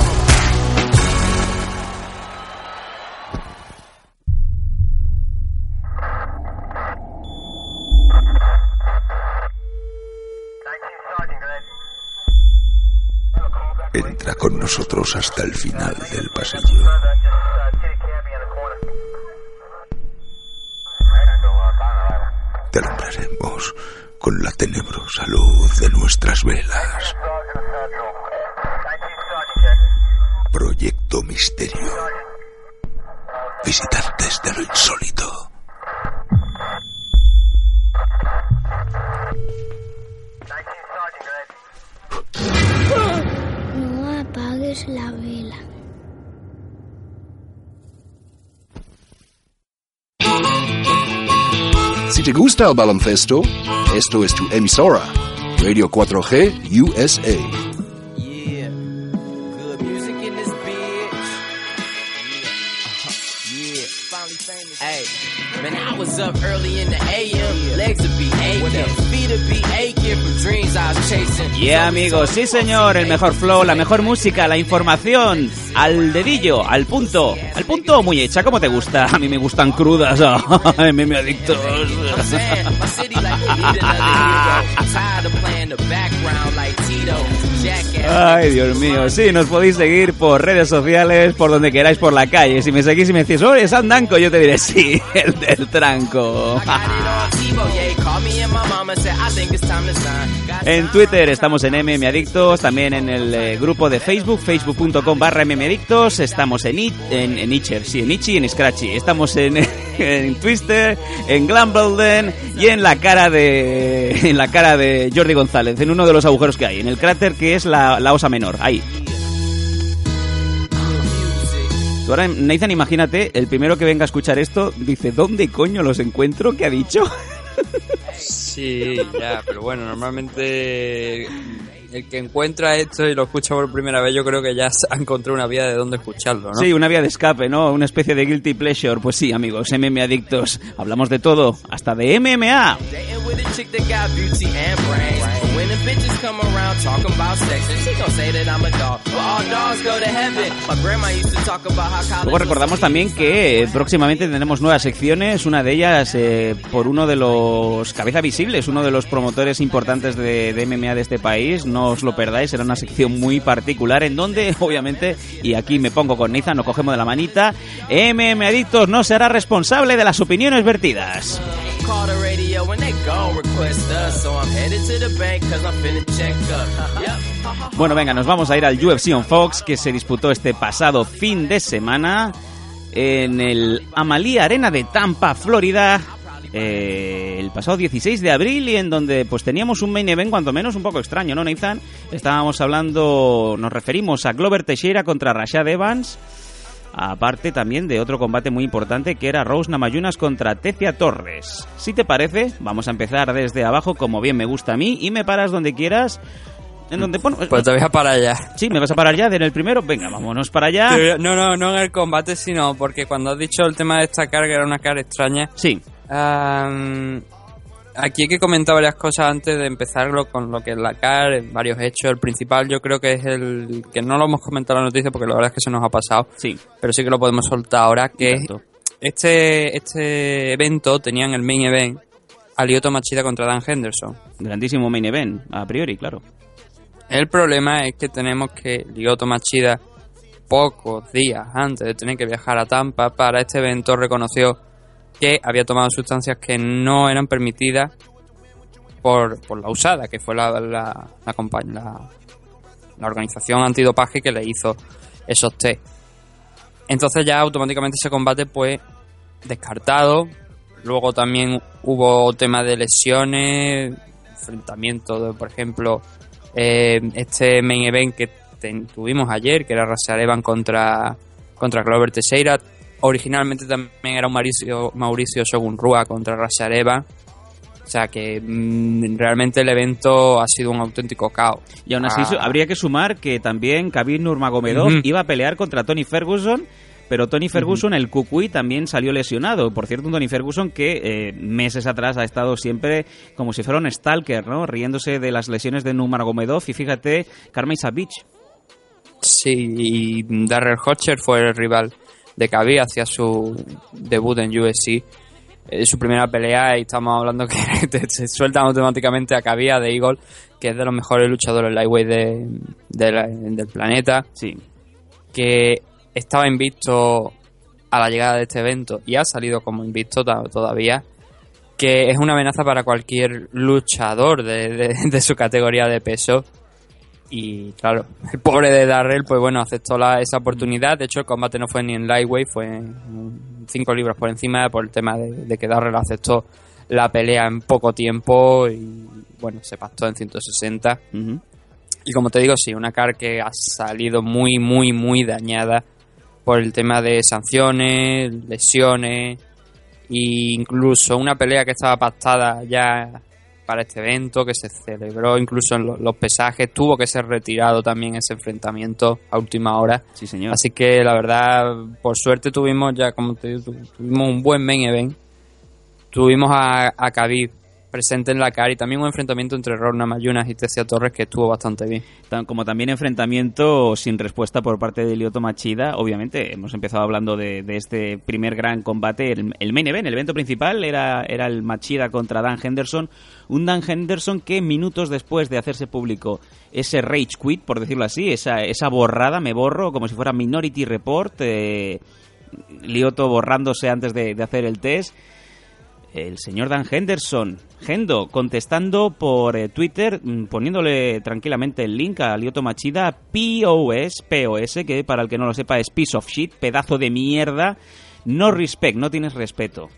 Entra con nosotros hasta el final del pasillo. Te alumbraremos con la tenebrosa luz de nuestras velas. Proyecto Misterio. Visitantes de lo insólito. Si te gusta el baloncesto, esto es tu emisora. Radio 4G USA. Yeah. Good music in this bitch. Yeah. Yeah. Finally famous. Hey. Man, I was up early in the AM. Legs would be aching. Feet would be aching Yeah, amigos, sí señor, el mejor flow, la mejor música, la información, al dedillo, al punto, al punto muy hecha, ¿cómo te gusta? A mí me gustan crudas, a mí me adictos. Ay, Dios mío, sí, nos podéis seguir por redes sociales, por donde queráis, por la calle. Si me seguís y me decís, oye, Sandanco, yo te diré, sí, el del tranco. En Twitter estamos en MM Adictos, también en el eh, grupo de Facebook, facebook.com barra MM Adictos, estamos en, It- en, en Itcher, sí, en Itchy y en Scratchy, estamos en, en Twister, en Glambelden y en la cara de en la cara de Jordi González, en uno de los agujeros que hay, en el cráter que es la, la osa menor, ahí. Ahora, Nathan, imagínate, el primero que venga a escuchar esto dice, ¿dónde coño los encuentro? ¿Qué ha dicho? Sí, ya, pero bueno, normalmente el que encuentra esto y lo escucha por primera vez, yo creo que ya se ha encontrado una vía de dónde escucharlo, ¿no? Sí, una vía de escape, ¿no? Una especie de guilty pleasure. Pues sí, amigos, MM Adictos. Hablamos de todo, hasta de MMA. The bitches come around talking about sex, and she say that I'm a dog. But all dogs go to heaven. My grandma used to talk about how college Luego recordamos también que próximamente tendremos nuevas secciones, una de ellas eh, por uno de los cabeza visibles, uno de los promotores importantes de, de MMA de este país. No os lo perdáis, será una sección muy particular en donde, obviamente, y aquí me pongo con Niza, nos cogemos de la manita, MM Adictos no será responsable de las opiniones vertidas. Bueno, venga, nos vamos a ir al UFC on Fox que se disputó este pasado fin de semana. en el Amalie Arena de Tampa, Florida, eh, el pasado 16 de abril y en donde pues teníamos un main event cuanto menos un poco extraño, ¿no, Nathan? Estábamos hablando, nos referimos a Glover Teixeira contra Rashad Evans, aparte también de otro combate muy importante que era Rose Namayunas contra Tecia Torres. Si te parece, vamos a empezar desde abajo como bien me gusta a mí y me paras donde quieras. En donde, bueno, Pues te voy a parar ya. Sí, me vas a parar ya en el primero. Venga, vámonos para allá. No, no, no en el combate, sino porque cuando has dicho el tema de esta carga era una cara extraña. Sí. Aquí hay que comentar varias cosas antes de empezarlo con lo que es la CAR, varios hechos. El principal yo creo que es el que no lo hemos comentado en la noticia porque la verdad es que se nos ha pasado. Sí. Pero sí que lo podemos soltar ahora, que Exacto. este, este evento tenía en el main event a Lyoto Machida contra Dan Henderson. Grandísimo main event, a priori, claro. El problema es que tenemos que Lyoto Machida, pocos días antes de tener que viajar a Tampa para este evento, reconoció que había tomado sustancias que no eran permitidas por, por la usada, que fue la, la, la, organización antidopaje que le hizo esos test. Entonces ya automáticamente ese combate pues descartado. Luego también hubo tema de lesiones, enfrentamiento de, por ejemplo, eh, este main event que tuvimos ayer, que era Rashad Evans contra, contra Glover Teixeira. Originalmente también era un Mauricio, Mauricio Shogun Rua contra Rashad Evans. O sea que mm, realmente el evento ha sido un auténtico caos. Y aún así Ah. habría que sumar que también Khabib Nurmagomedov Ujú. iba a pelear contra Tony Ferguson, pero Tony Ferguson, el Kukui, también salió lesionado. Por cierto, un Tony Ferguson que eh, meses atrás ha estado siempre como si fuera un stalker, ¿no? Riéndose de las lesiones de Nurmagomedov. Y fíjate, Karma Savage. Sí, y Darrell Hodger fue el rival de Khabib hacia su debut en UFC. Eh, su primera pelea y estamos hablando que te, se sueltan automáticamente a Khabib, The Eagle, que es de los mejores luchadores lightweight de, de la- del planeta, Sí. que estaba invicto a la llegada de este evento y ha salido como invicto todavía, que es una amenaza para cualquier luchador de, de- de su categoría de peso. Y claro, el pobre de Darrell, pues bueno, aceptó la, esa oportunidad. De hecho, el combate no fue ni en lightweight, fue en 5 libras por encima por el tema de, de que Darrell aceptó la pelea en poco tiempo y bueno, se pactó en 160. Ujú. Y como te digo, sí, una car que ha salido muy, muy, muy dañada por el tema de sanciones, lesiones e incluso una pelea que estaba pactada ya para este evento, que se celebró incluso en lo- los pesajes, tuvo que ser retirado también ese enfrentamiento a última hora. Sí, señor. Así que la verdad, por suerte tuvimos ya, como te digo, tu- tuvimos un buen main event. Tuvimos a, a Khabib presente en la cara y también un enfrentamiento entre Ronald Mayunas y Tecia Torres que estuvo bastante bien. Como también enfrentamiento sin respuesta por parte de Lyoto Machida. Obviamente, hemos empezado hablando de, de este primer gran combate, el, el main event, el evento principal era, era el Machida contra Dan Henderson. Un Dan Henderson que minutos después de hacerse público ese rage quit, por decirlo así, esa, esa borrada, me borro, como si fuera Minority Report, eh, Lyoto borrándose antes de hacer el test. El señor Dan Henderson, Gendo, contestando por eh, Twitter, mm, poniéndole tranquilamente el link a Lyoto Machida, POS, POS, que para el que no lo sepa es piece of shit, pedazo de mierda, no respect, no tienes respeto.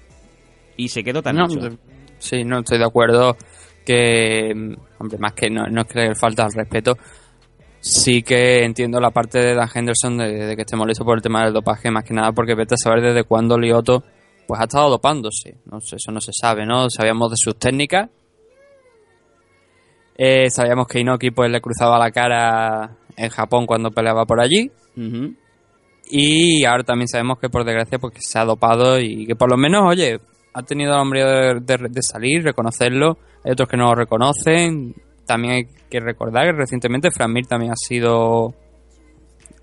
Y se quedó tan No, hecho. sí, no estoy de acuerdo que, mm, hombre, más que no, no es que le falta al respeto, sí que entiendo la parte de Dan Henderson de, de que esté molesto por el tema del dopaje, más que nada porque vete a saber desde cuándo Lioto pues ha estado dopándose, no sé, eso no se sabe, ¿no? Sabíamos de sus técnicas, eh, sabíamos que Inoki pues le cruzaba la cara en Japón cuando peleaba por allí, y ahora también sabemos que por desgracia pues que se ha dopado y que por lo menos, oye, ha tenido la hombría de, de- de salir, reconocerlo. Hay otros que no lo reconocen. También hay que recordar que recientemente Framir también ha sido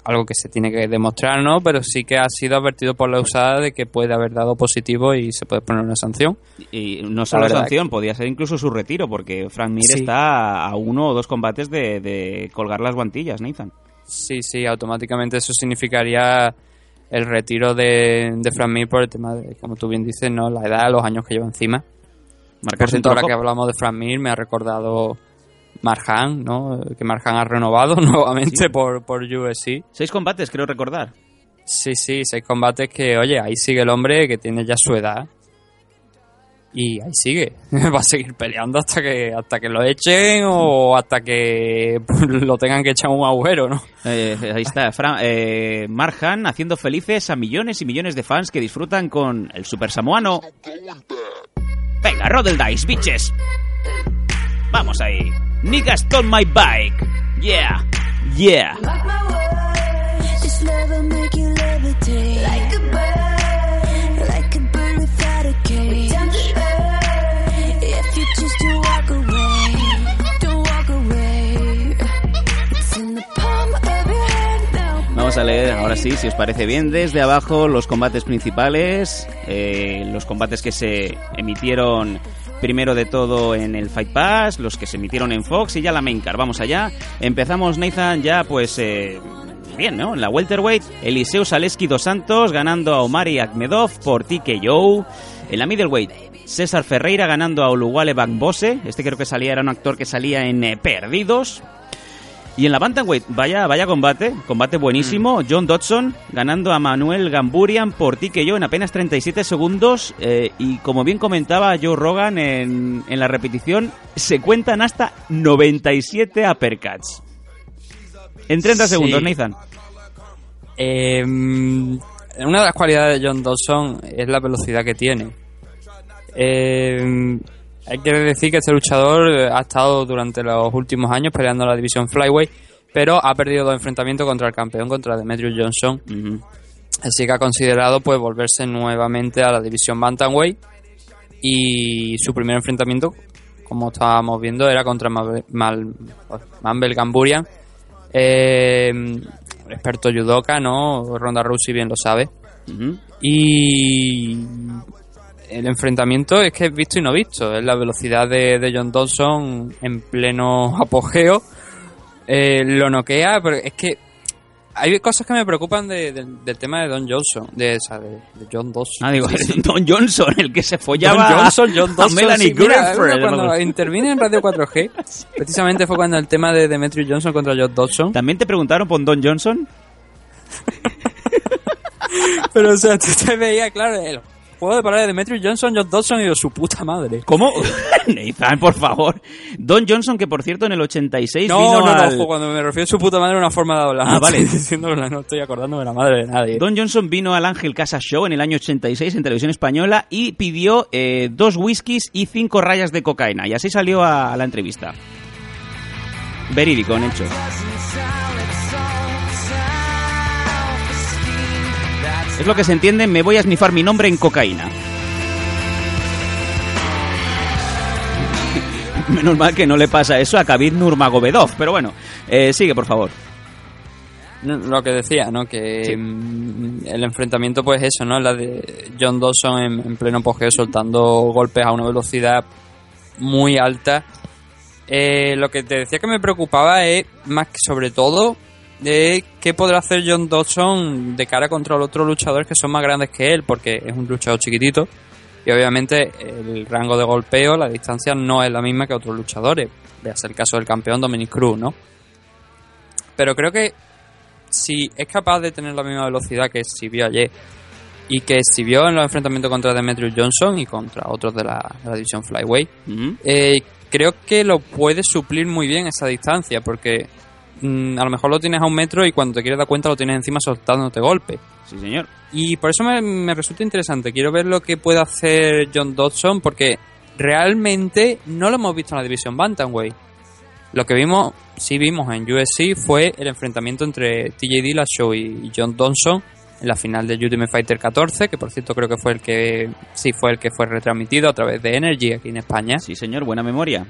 algo que se tiene que demostrar, ¿no? Pero sí que ha sido advertido por la usada de que puede haber dado positivo y se puede poner una sanción. Y no solo La sanción, podía ser incluso su retiro, porque Frank Mir Sí. está a uno o dos combates de, de colgar las guantillas, Nathan. Sí, sí, automáticamente eso significaría el retiro de, de Fran Mir por el tema de, como tú bien dices, ¿no? La edad, los años que lleva encima. Marcarse ahora que hablamos de Fran Mir, me ha recordado Marjan, ¿no? Que Marjan ha renovado nuevamente por, por. Seis combates, creo recordar. Sí, sí, seis combates que, oye, ahí sigue el hombre que tiene ya su edad. Y ahí sigue. Va a seguir peleando hasta que hasta que lo echen o hasta que lo tengan que echar un agujero, ¿no? Eh, ahí está, Fran, eh, Marhan haciendo felices a millones y millones de fans que disfrutan con el Super Samoano. Venga, the Dice, bitches. Vamos ahí. Nigga stole my bike. Yeah, yeah. This love will make you levitate like a bird, like a bird without a cage. If you choose to walk away, don't walk away. It's in the palm of your hand now. Vamos a leer ahora sí, si os parece bien, desde abajo los combates principales, eh, los combates que se emitieron primero de todo en el Fight Pass, los que se emitieron en Fox y ya la main card. Vamos allá. Empezamos, Nathan, ya pues eh, bien, ¿no? En la welterweight, Eliseo Saleski dos Santos ganando a Omari Akhmedov por TKO. En la middleweight, César Ferreira ganando a Oluwale Bangbose. Este creo que salía, era un actor que salía en eh, Perdidos. Y en la Bantamweight, vaya, vaya combate, combate buenísimo. John Dodson ganando a Manuel Gamburian por ti que yo en apenas 37 segundos. eh, y como bien comentaba Joe Rogan en, en la repetición, se cuentan hasta 97 uppercuts. En 30 Sí. segundos, Nathan. Eh, una de las cualidades de John Dawson es la velocidad que tiene. Eh, hay que decir que este luchador eh, ha estado durante los últimos años peleando la división Flyweight, pero ha perdido dos enfrentamientos contra el campeón, contra Demetrius Johnson. Así que ha considerado pues volverse nuevamente a la división Bantamweight y su primer enfrentamiento, como estábamos viendo, era contra Mabel- Mal- Mambel Gamburian, eh, experto judoka, ¿no? Ronda Rousey bien lo sabe. Y el enfrentamiento es que es visto y no visto. Es la velocidad de, de John Dawson en pleno apogeo. Eh, lo noquea, pero es que hay cosas que me preocupan de- de- del tema de Don Johnson, de, esa, de, de John Dawson. Ah, digo, Sí. Don Johnson, el que se follaba Don Johnson, John a Dawson, Melanie sí, mira, cuando intervine en Radio 4G, precisamente fue cuando el tema de Demetrius Johnson contra John Dawson. ¿También te preguntaron por Don Johnson? Pero, o sea, tú te veías, claro, el juego de palabras de Demetrius Johnson, John Dawson y yo, su puta madre. ¿Cómo? Nathan, por favor. Don Johnson, que por cierto en el 86 No, vino no, no, al- ojo, cuando me refiero a su puta madre, una forma de hablar. Ah, vale. estoy diciéndolo, no estoy acordándome de la madre de nadie. Don Johnson vino al Ángel Casa Show en el año 86 en televisión española y pidió eh, dos whiskies y cinco rayas de cocaína. Y así salió a, a la entrevista. Verídico, en hecho. Es lo que se entiende, me voy a snifar mi nombre en cocaína. Menos mal que no le pasa eso a Khabib Nurmagomedov, pero bueno, eh, sigue por favor. Lo que decía, ¿no? Que mm, el enfrentamiento, pues eso, ¿no? La de John Dawson en, en pleno apogeo soltando golpes a una velocidad muy alta. Eh, lo que te decía que me preocupaba es, más que sobre todo, de qué podrá hacer John Dawson de cara contra los otros luchadores que son más grandes que él, porque es un luchador chiquitito. Y obviamente el rango de golpeo, la distancia no es la misma que otros luchadores. Veas el caso del campeón Dominic Cruz, ¿no? Pero creo que si es capaz de tener la misma velocidad que exhibió ayer y que exhibió en los enfrentamientos contra Demetrius Johnson y contra otros de la, de la división Flyway, eh, creo que lo puede suplir muy bien esa distancia porque mm, a lo mejor lo tienes a un metro y cuando te quieres dar cuenta lo tienes encima soltándote golpes. Sí, señor. Y por eso me, me resulta interesante. Quiero ver lo que puede hacer John Dodson porque realmente no lo hemos visto en la división Bantamweight. Lo que vimos, sí vimos en USC fue el enfrentamiento entre TJ Dillashaw y John Dodson en la final de Ultimate Fighter 14, que por cierto creo que fue el que sí fue el que fue retransmitido a través de Energy aquí en España. Sí, señor, buena memoria.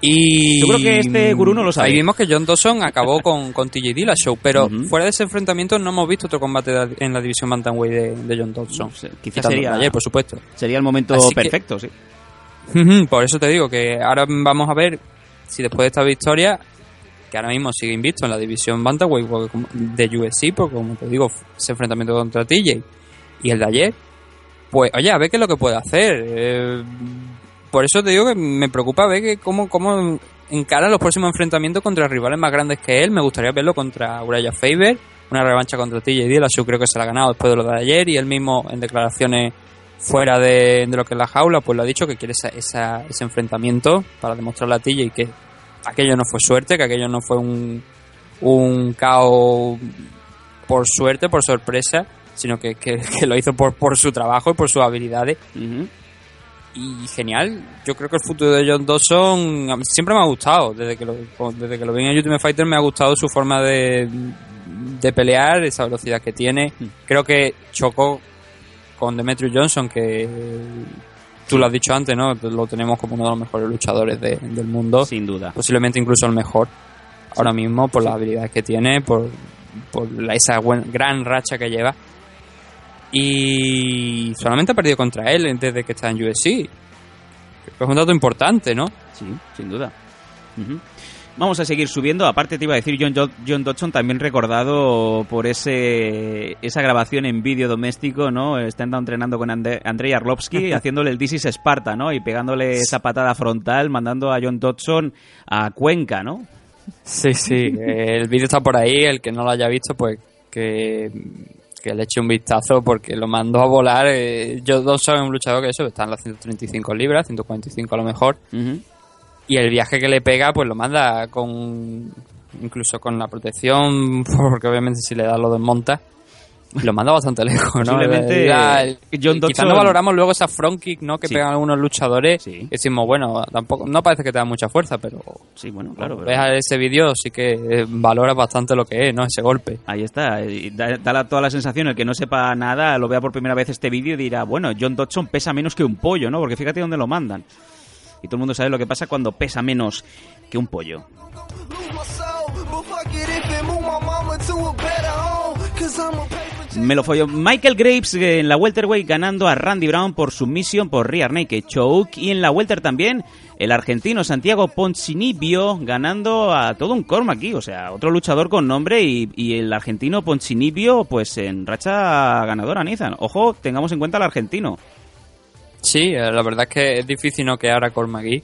Y Yo creo que este gurú no lo sabe. Ahí vimos que John Dawson acabó con, con TJ Dillashaw, pero fuera de ese enfrentamiento no hemos visto otro combate de- en la división Bantamweight de, de John Dawson. quizás Quitando sería- ayer, por supuesto. Sería el momento Así que- perfecto, sí. Por eso te digo que ahora vamos a ver si después de esta victoria, que ahora mismo sigue invicto en la división Bantamweight de UFC, porque como te digo, ese enfrentamiento contra TJ y el de ayer, pues oye, a ver qué es lo que puede hacer. Eh, por eso te digo que me preocupa ver que cómo, cómo encara los próximos enfrentamientos contra rivales más grandes que él. Me gustaría verlo contra Uraya Faber una revancha contra TJ Dillashaw, creo que se la ha ganado después de lo de ayer y él mismo en declaraciones fuera de, de lo que es la jaula, pues lo ha dicho que quiere esa, esa- ese enfrentamiento para demostrarle a TJ que aquello no fue suerte, que aquello no fue un, un caos por suerte, por sorpresa, sino que- que lo hizo por, por su trabajo y por sus habilidades. Y genial, yo creo que el futuro de John Dawson siempre me ha gustado, desde que lo, desde que lo vi en Ultimate Fighter me ha gustado su forma de, de pelear, esa velocidad que tiene. Creo que chocó con Demetrius Johnson, que tú lo has dicho antes, ¿no? Lo tenemos como uno de los mejores luchadores de- del mundo. Sin duda. Posiblemente incluso el mejor. Ahora mismo, por las habilidades que tiene, por, por la- esa buen- gran racha que lleva. Y solamente ha perdido contra él desde que está en USC. Creo que es un dato importante, ¿no? Sí, sin duda. Vamos a seguir subiendo. Aparte te iba a decir John, Jo- John Dodson también recordado por ese esa grabación en vídeo doméstico, ¿no? Estando entrenando con Ande- Andrei Arlovsky, haciéndole el This is Sparta, ¿no? Y pegándole esa patada frontal, mandando a John Dodson a Cuenca, ¿no? Sí, sí. el vídeo está por ahí. El que no lo haya visto, pues que, que le eche un vistazo porque lo mandó a volar. Eh, John Dawson es un luchador que eso está en las 135 libras, 145 a lo mejor. Y el viaje que le pega, pues lo manda con. Incluso con la protección, porque obviamente si le da lo desmonta. Lo manda bastante lejos, ¿no? Posiblemente, Ya, John quizás Dodson- no valoramos luego esa front kick, ¿no? Que Sí. pegan algunos luchadores. Y decimos, bueno, tampoco. No parece que te da mucha fuerza, pero. Sí, bueno, claro. Ves a ese vídeo, sí que eh, valora bastante lo que es, ¿no? Ese golpe. Ahí está, y da, da la- toda la sensación, el que no sepa nada, lo vea por primera vez este vídeo y dirá, bueno, John Dodson pesa menos que un pollo, ¿no? Porque fíjate dónde lo mandan. Y todo el mundo sabe lo que pasa cuando pesa menos que un pollo. Me lo follo. Michael Graves eh, en la welterweight ganando a Randy Brown por sumisión por rear naked choke y en la welter también el argentino Santiago Poncinibio ganando a todo un corma aquí, o sea, otro luchador con nombre y, y el argentino Poncinibio pues en racha ganadora, Nizan. Ojo, tengamos en cuenta al argentino. Sí, eh, la verdad es que es difícil noquear a Cormagui.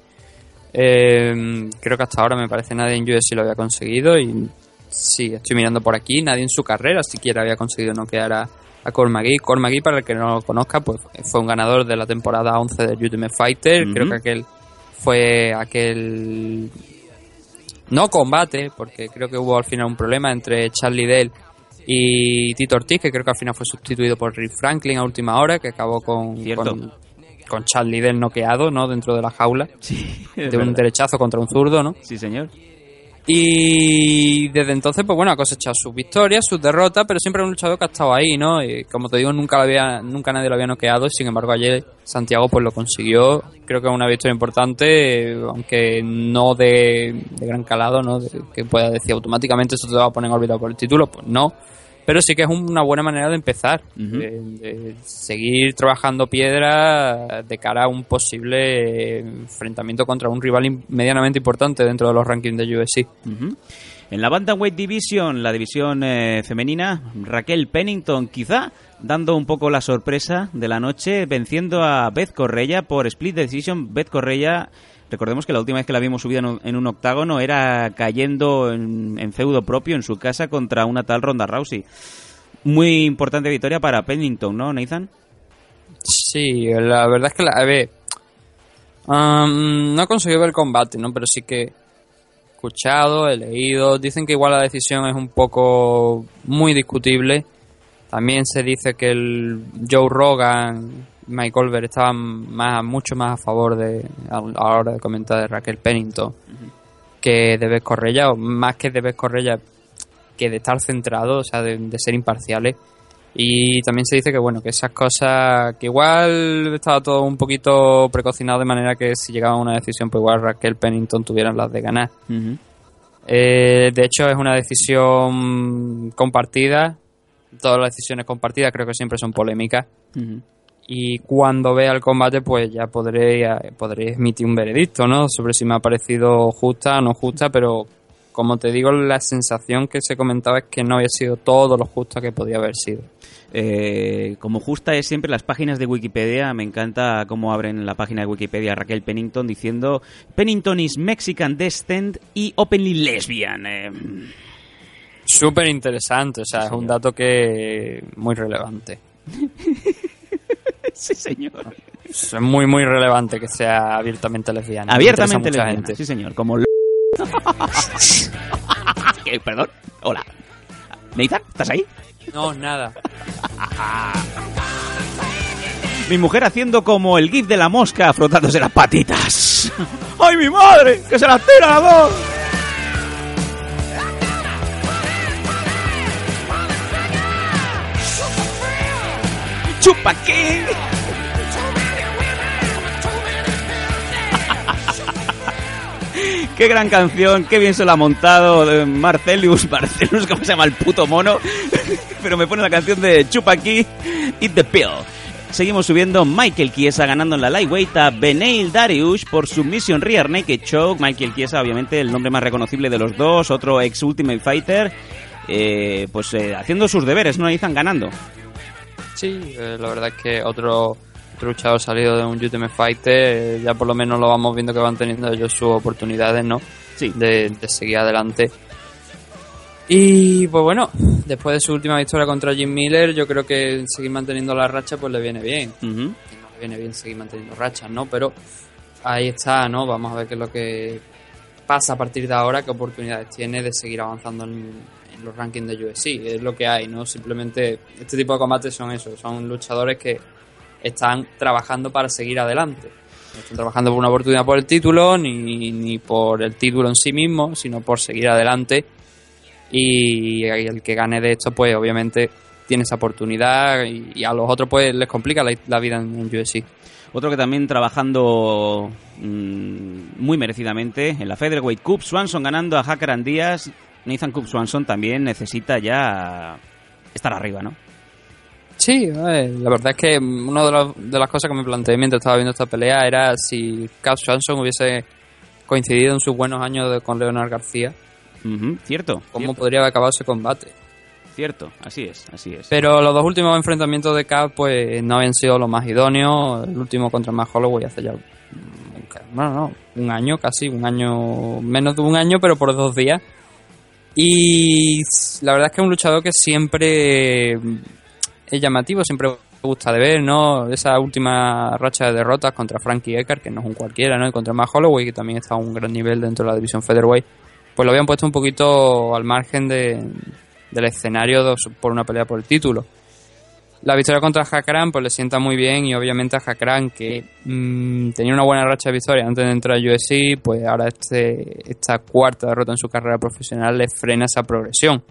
Eh, creo que hasta ahora me parece nadie en UFC lo había conseguido y sí, estoy mirando por aquí, nadie en su carrera siquiera había conseguido noquear a, a Cormagui. Cormagui, para el que no lo conozca, pues fue un ganador de la temporada 11 de Ultimate Fighter. Creo que aquel fue aquel no combate, porque creo que hubo al final un problema entre Charlie Dell y Tito Ortiz, que creo que al final fue sustituido por Rick Franklin a última hora, que acabó con, Cierto. con, con Charlie Dell noqueado, ¿no? Dentro de la jaula. de un verdad. derechazo contra un zurdo, ¿no? Sí, señor. Y desde entonces, pues bueno, ha cosechado sus victorias, sus derrotas, pero siempre un luchador que ha estado ahí, ¿no? Y como te digo, nunca lo había, nunca nadie lo había noqueado, sin embargo ayer Santiago pues lo consiguió. Creo que es una victoria importante, aunque no de, de gran calado, ¿no? De- que pueda decir automáticamente esto te va a poner en órbita por el título, pues no. Pero sí que es una buena manera de empezar, de, de seguir trabajando piedra de cara a un posible enfrentamiento contra un rival medianamente importante dentro de los rankings de UFC. Ujú. En la Bantamweight Division, la división eh, femenina, Raquel Pennington quizá dando un poco la sorpresa de la noche, venciendo a Beth Correia por split decision. Beth Correia, recordemos que la última vez que la vimos subida en un, octágono era cayendo en, feudo propio en su casa contra una tal Ronda Rousey. Muy importante victoria para Pennington, ¿no, Nathan? Sí, la verdad es que la, a ver, um, no he conseguido ver el combate, ¿no? Pero sí que he escuchado, he leído, dicen que igual la decisión es un poco muy discutible. También se dice que el Joe Rogan Mike Colbert estaban más, mucho más a favor de, a la hora de comentar de Raquel Pennington que de Beth Correia, o más que de Beth Correia, que de estar centrado, o sea, de, de ser imparciales. Y también se dice que, bueno, que esas cosas, que igual estaba todo un poquito precocinado de manera que si llegaba a una decisión, pues igual Raquel Pennington tuvieran las de ganar. Eh, de hecho, es una decisión compartida. Todas las decisiones compartidas creo que siempre son polémicas. Y cuando vea el combate, pues ya podré, podré emitir un veredicto, ¿no? Sobre si me ha parecido justa o no justa, pero como te digo, la sensación que se comentaba es que no había sido todo lo justa que podía haber sido. Eh, como justa es siempre las páginas de Wikipedia, me encanta cómo abren la página de Wikipedia Raquel Pennington diciendo Pennington is Mexican descent y openly lesbian. Eh, Súper interesante, o sea, Sí, es un dato que muy relevante. sí, señor. Es muy, muy relevante que sea abiertamente lesbiana. Abiertamente lesbiana, gente. sí señor, como lo... ¿Qué? Perdón, hola. Nathan, ¿estás ahí? No, nada. Mi mujer haciendo como el gif de la mosca frotándose las patitas. ¡Ay, mi madre! ¡Que se las tira las dos! ¡Chupa King! Qué gran canción, qué bien se lo ha montado eh, Marcelius, Marcelius, ¿cómo se llama el puto mono? Pero me pone la canción de Chupa King, Eat the Pill. Seguimos subiendo Michael Chiesa ganando en la lightweight a Beneil Dariush por Submission Rear Naked Choke. Michael Chiesa, obviamente, el nombre más reconocible de los dos, otro ex Ultimate Fighter. eh, pues eh, haciendo sus deberes, no están ganando. Sí, eh, la verdad es que otro, otro luchador salido de un Ultimate Fighter, eh, ya por lo menos lo vamos viendo que van teniendo ellos sus oportunidades, ¿no? Sí. De, de seguir adelante. Y pues bueno, después de su última victoria contra Jim Miller, yo creo que seguir manteniendo la racha pues le viene bien. Que no le viene bien seguir manteniendo rachas, ¿no? Pero ahí está, ¿no? Vamos a ver qué es lo que pasa a partir de ahora, qué oportunidades tiene de seguir avanzando en, en los rankings de UFC. Es lo que hay, ¿no? Simplemente este tipo de combates son eso, son luchadores que están trabajando para seguir adelante. No están trabajando por una oportunidad por el título, ni, ni por el título en sí mismo, sino por seguir adelante. Y el que gane de esto, pues obviamente tiene esa oportunidad y, a los otros pues les complica la, la vida en, en UFC. Otro que también trabajando mm, muy merecidamente en la Featherweight Cup, Swanson ganando a Hacker and Díaz. Nathan Cup Swanson también necesita ya estar arriba, ¿no? Sí, eh, la verdad es que una de, las- de las cosas que me planteé mientras estaba viendo esta pelea era si Cass Johnson hubiese coincidido en sus buenos años de- con Leonard García, cierto, cómo cierto, podría haber acabado ese combate. cierto, así es, así es. Pero los dos últimos enfrentamientos de Cass pues no habían sido los más idóneos. El último contra Matt Holloway hace ya mm, no, no, un año casi, un año, menos de un año, pero por dos días. Y la verdad es que es un luchador que siempre es llamativo, siempre gusta de ver, ¿no? Esa última racha de derrotas contra Frankie Edgar, que no es un cualquiera, ¿no? Y contra Matt Holloway, que también está a un gran nivel dentro de la división Featherweight, pues lo habían puesto un poquito al margen de, del escenario de- por una pelea por el título. La victoria contra Hakran pues le sienta muy bien y obviamente a Hakran que mm, tenía una buena racha de victoria antes de entrar a UFC, pues ahora este, esta cuarta derrota en su carrera profesional le frena esa progresión.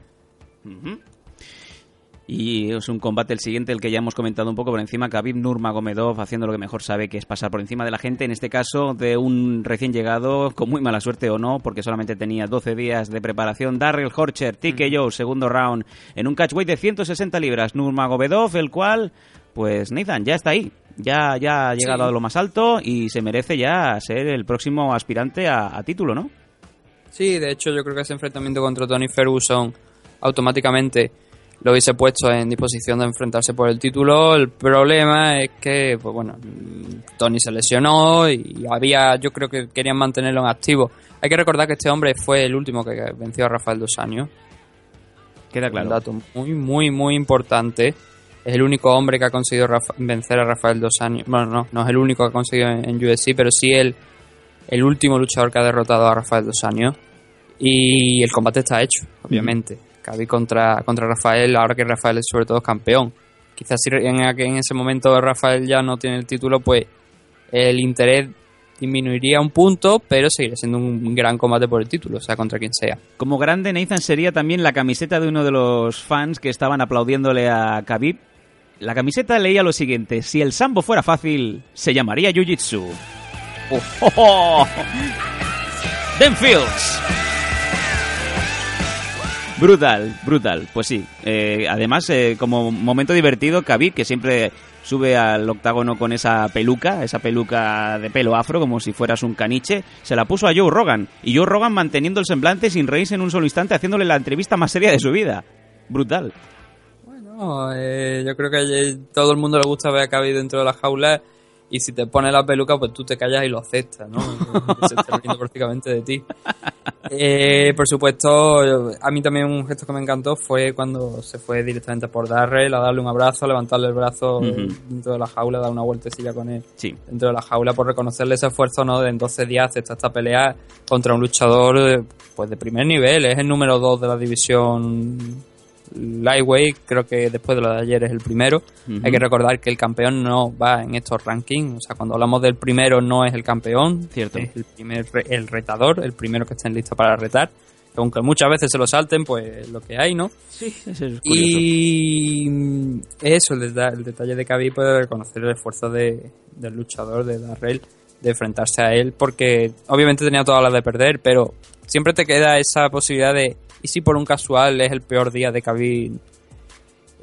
Y es un combate el siguiente, el que ya hemos comentado un poco por encima, Khabib Nurmagomedov haciendo lo que mejor sabe, que es pasar por encima de la gente, en este caso de un recién llegado, con muy mala suerte o no, porque solamente tenía 12 días de preparación, Darrell Horcher, TKO, segundo round, en un catchweight de 160 libras, Nurmagomedov, el cual, pues Nathan, ya está ahí, ya, ya ha llegado Sí. a lo más alto y se merece ya ser el próximo aspirante a, a título, ¿no? Sí, de hecho yo creo que ese enfrentamiento contra Tony Ferguson automáticamente lo hubiese puesto en disposición de enfrentarse por el título. El problema es que, pues bueno, Tony se lesionó y había, yo creo que querían mantenerlo en activo. Hay que recordar que este hombre fue el último que venció a Rafael Dos Años. Queda Un claro. dato muy, muy, muy importante. Es el único hombre que ha conseguido Rafa- vencer a Rafael Dos Años. Bueno, no, no es el único que ha conseguido en, en UFC, pero sí el, el último luchador que ha derrotado a Rafael Dos Años. Y el combate está hecho, obviamente. Khabib contra, contra Rafael, ahora que Rafael es sobre todo campeón. Quizás si en, en ese momento Rafael ya no tiene el título, pues el interés disminuiría un punto, pero seguiría siendo un gran combate por el título, o sea, contra quien sea. Como grande, Nathan sería también la camiseta de uno de los fans que estaban aplaudiéndole a Khabib. La camiseta leía lo siguiente: Si el sambo fuera fácil, se llamaría Jiu-Jitsu. Oh, oh, oh. Dan Fields. Brutal, brutal. Pues sí. Eh, además, eh, como momento divertido, Khabib, que siempre sube al octágono con esa peluca, esa peluca de pelo afro, como si fueras un caniche, se la puso a Joe Rogan. Y Joe Rogan manteniendo el semblante sin reírse en un solo instante, haciéndole la entrevista más seria de su vida. Brutal. Bueno, eh, yo creo que todo el mundo le gusta ver a Khabib dentro de la jaula Y si te pone la peluca, pues tú te callas y lo aceptas, ¿no? Se esté riendo prácticamente de ti. Eh, por supuesto, a mí también un gesto que me encantó fue cuando se fue directamente por Darrell a darle un abrazo, levantarle el brazo Ujú. dentro de la jaula, dar una vueltecilla con él Sí. dentro de la jaula por reconocerle ese esfuerzo, ¿no? De en 12 días aceptar esta pelea contra un luchador eh, pues de primer nivel, es el número 2 de la división Lightweight, creo que después de lo de ayer es el primero. Hay que recordar que el campeón no va en estos rankings, o sea, cuando hablamos del primero no es el campeón, Cierto. es el primer el retador, el primero que está en lista para retar. Que Aunque muchas veces se lo salten, pues es lo que hay, ¿no? Sí, eso es curioso. Y eso, el, deta- el detalle de Khabib puede reconocer el esfuerzo de, del luchador, de Darrell, de enfrentarse a él, porque obviamente tenía todas las de perder, pero siempre te queda esa posibilidad de, ¿y si por un casual es el peor día de Khabib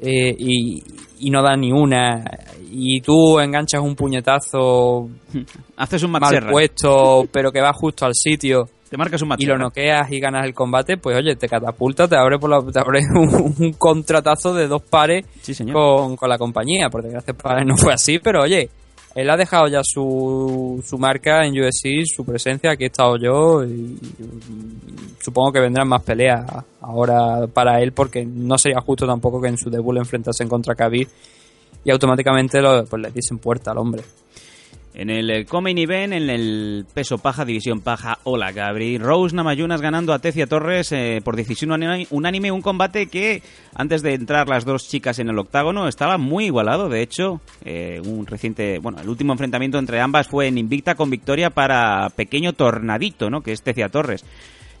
eh, y, y no da ni una, y tú enganchas un puñetazo Haces un mal Serra. puesto, pero que va justo al sitio Te marcas un y lo noqueas y ganas el combate, pues oye, te catapulta, te abre, por la- te abre un, un contratazo de dos pares Sí, señor. con, con la compañía. Por desgracia no fue así, pero oye, él ha dejado ya su, su marca en UFC, su presencia, aquí he estado yo y, supongo que vendrán más peleas ahora para él porque no sería justo tampoco que en su debut le enfrentasen contra Khabib y automáticamente lo, pues le dicen puerta al hombre. En el eh, Comain Event, en el peso paja, división paja, hola Gabri. Rose Namayunas ganando a Tecia Torres eh, por decisión unánime. Un combate que, antes de entrar las dos chicas en el octágono, estaba muy igualado. De hecho, eh, un reciente, bueno, el último enfrentamiento entre ambas fue en Invicta con victoria para Pequeño Tornadito, ¿no? Que es Tecia Torres.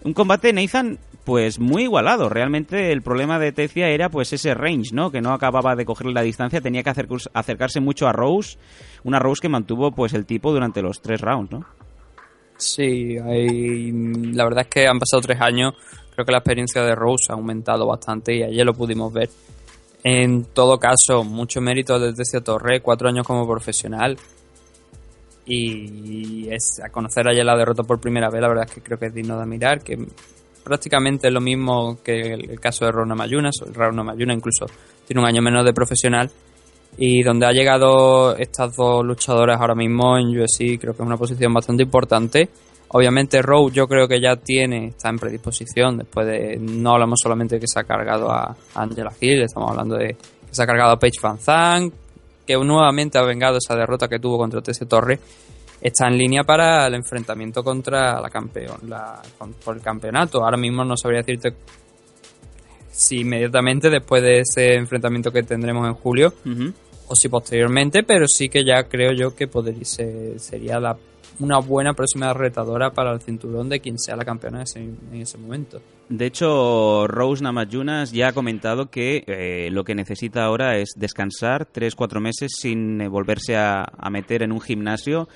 Un combate, Nathan, pues muy igualado. Realmente el problema de Tecia era pues ese range, ¿no? Que no acababa de cogerle la distancia, tenía que acercarse mucho a Rose. Una Rose que mantuvo pues el tipo durante los tres rounds, ¿no? Sí, hay, la verdad es que han pasado tres años. Creo que la experiencia de Rose ha aumentado bastante y ayer lo pudimos ver. En todo caso, mucho mérito desde Tecia Torre, cuatro años como profesional. Y es a conocer ayer la derrota por primera vez, la verdad es que creo que es digno de mirar, que prácticamente es lo mismo que el, caso de Rona Mayunas, el Rona Mayuna incluso tiene un año menos de profesional, y donde ha llegado estas dos luchadoras ahora mismo en UFC creo que es una posición bastante importante. Obviamente Rowe yo creo que ya tiene, está en predisposición, después de, no hablamos solamente de que se ha cargado a Angela Hill, estamos hablando de que se ha cargado a Paige Van Zandt, que nuevamente ha vengado esa derrota que tuvo contra Tese Torre, está en línea para el enfrentamiento contra la campeón, la, con- por el campeonato. Ahora mismo no sabría decirte si inmediatamente después de ese enfrentamiento que tendremos en julio o si posteriormente, pero sí que ya creo yo que podría ser- sería la, una buena próxima retadora para el cinturón de quien sea la campeona en ese, en ese momento. De hecho, Rose Namajunas ya ha comentado que eh, lo que necesita ahora es descansar 3-4 meses sin eh, volverse a, meter en un gimnasio,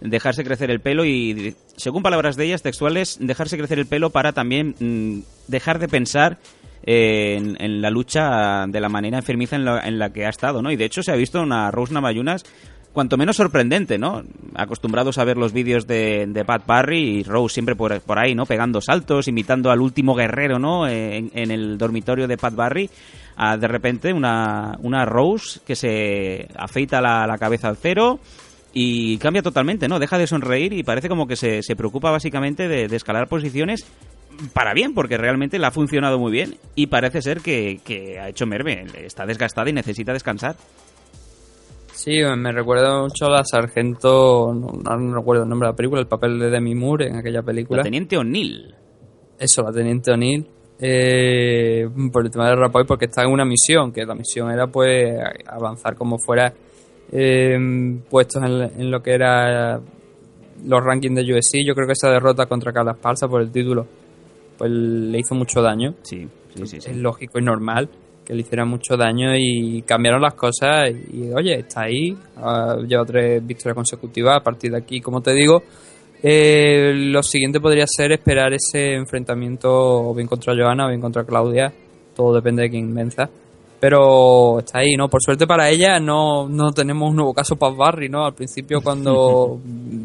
dejarse crecer el pelo y, según palabras de ellas textuales, dejarse crecer el pelo para también mm, dejar de pensar eh, en, la lucha de la manera enfermiza en la, en la que ha estado, ¿no? Y de hecho se ha visto una Rose Namajunas cuanto menos sorprendente, ¿no? Acostumbrados a ver los vídeos de, de Pat Barry y Rose siempre por, por ahí, ¿no? Pegando saltos, imitando al último guerrero, ¿no? En, el dormitorio de Pat Barry. De repente una, una Rose que se afeita la, la cabeza al cero y cambia totalmente, ¿no? Deja de sonreír y parece como que se, se preocupa básicamente de, de escalar posiciones para bien, porque realmente le ha funcionado muy bien y parece ser que, que ha hecho merme. Está desgastada y necesita descansar. Sí, me recuerda mucho a la sargento, no, recuerdo el nombre de la película, el papel de Demi Moore en aquella película. La Teniente O'Neill. Eso, la teniente O'Neill. eh, por el tema de Rapoy, porque está en una misión, que la misión era pues avanzar como fuera eh, puestos en, en lo que era los rankings de UFC. Yo creo que esa derrota contra Carla Esparza por el título pues le hizo mucho daño. Sí, sí, sí. sí. Es lógico y normal que le hiciera mucho daño y cambiaron las cosas y, oye, está ahí, ha lleva tres victorias consecutivas a partir de aquí, como te digo, eh, lo siguiente podría ser esperar ese enfrentamiento o bien contra Johanna o bien contra Claudia, todo depende de quién venza. Pero está ahí, ¿no? Por suerte para ella no, no tenemos un nuevo caso Paz Barry, ¿no? Al principio cuando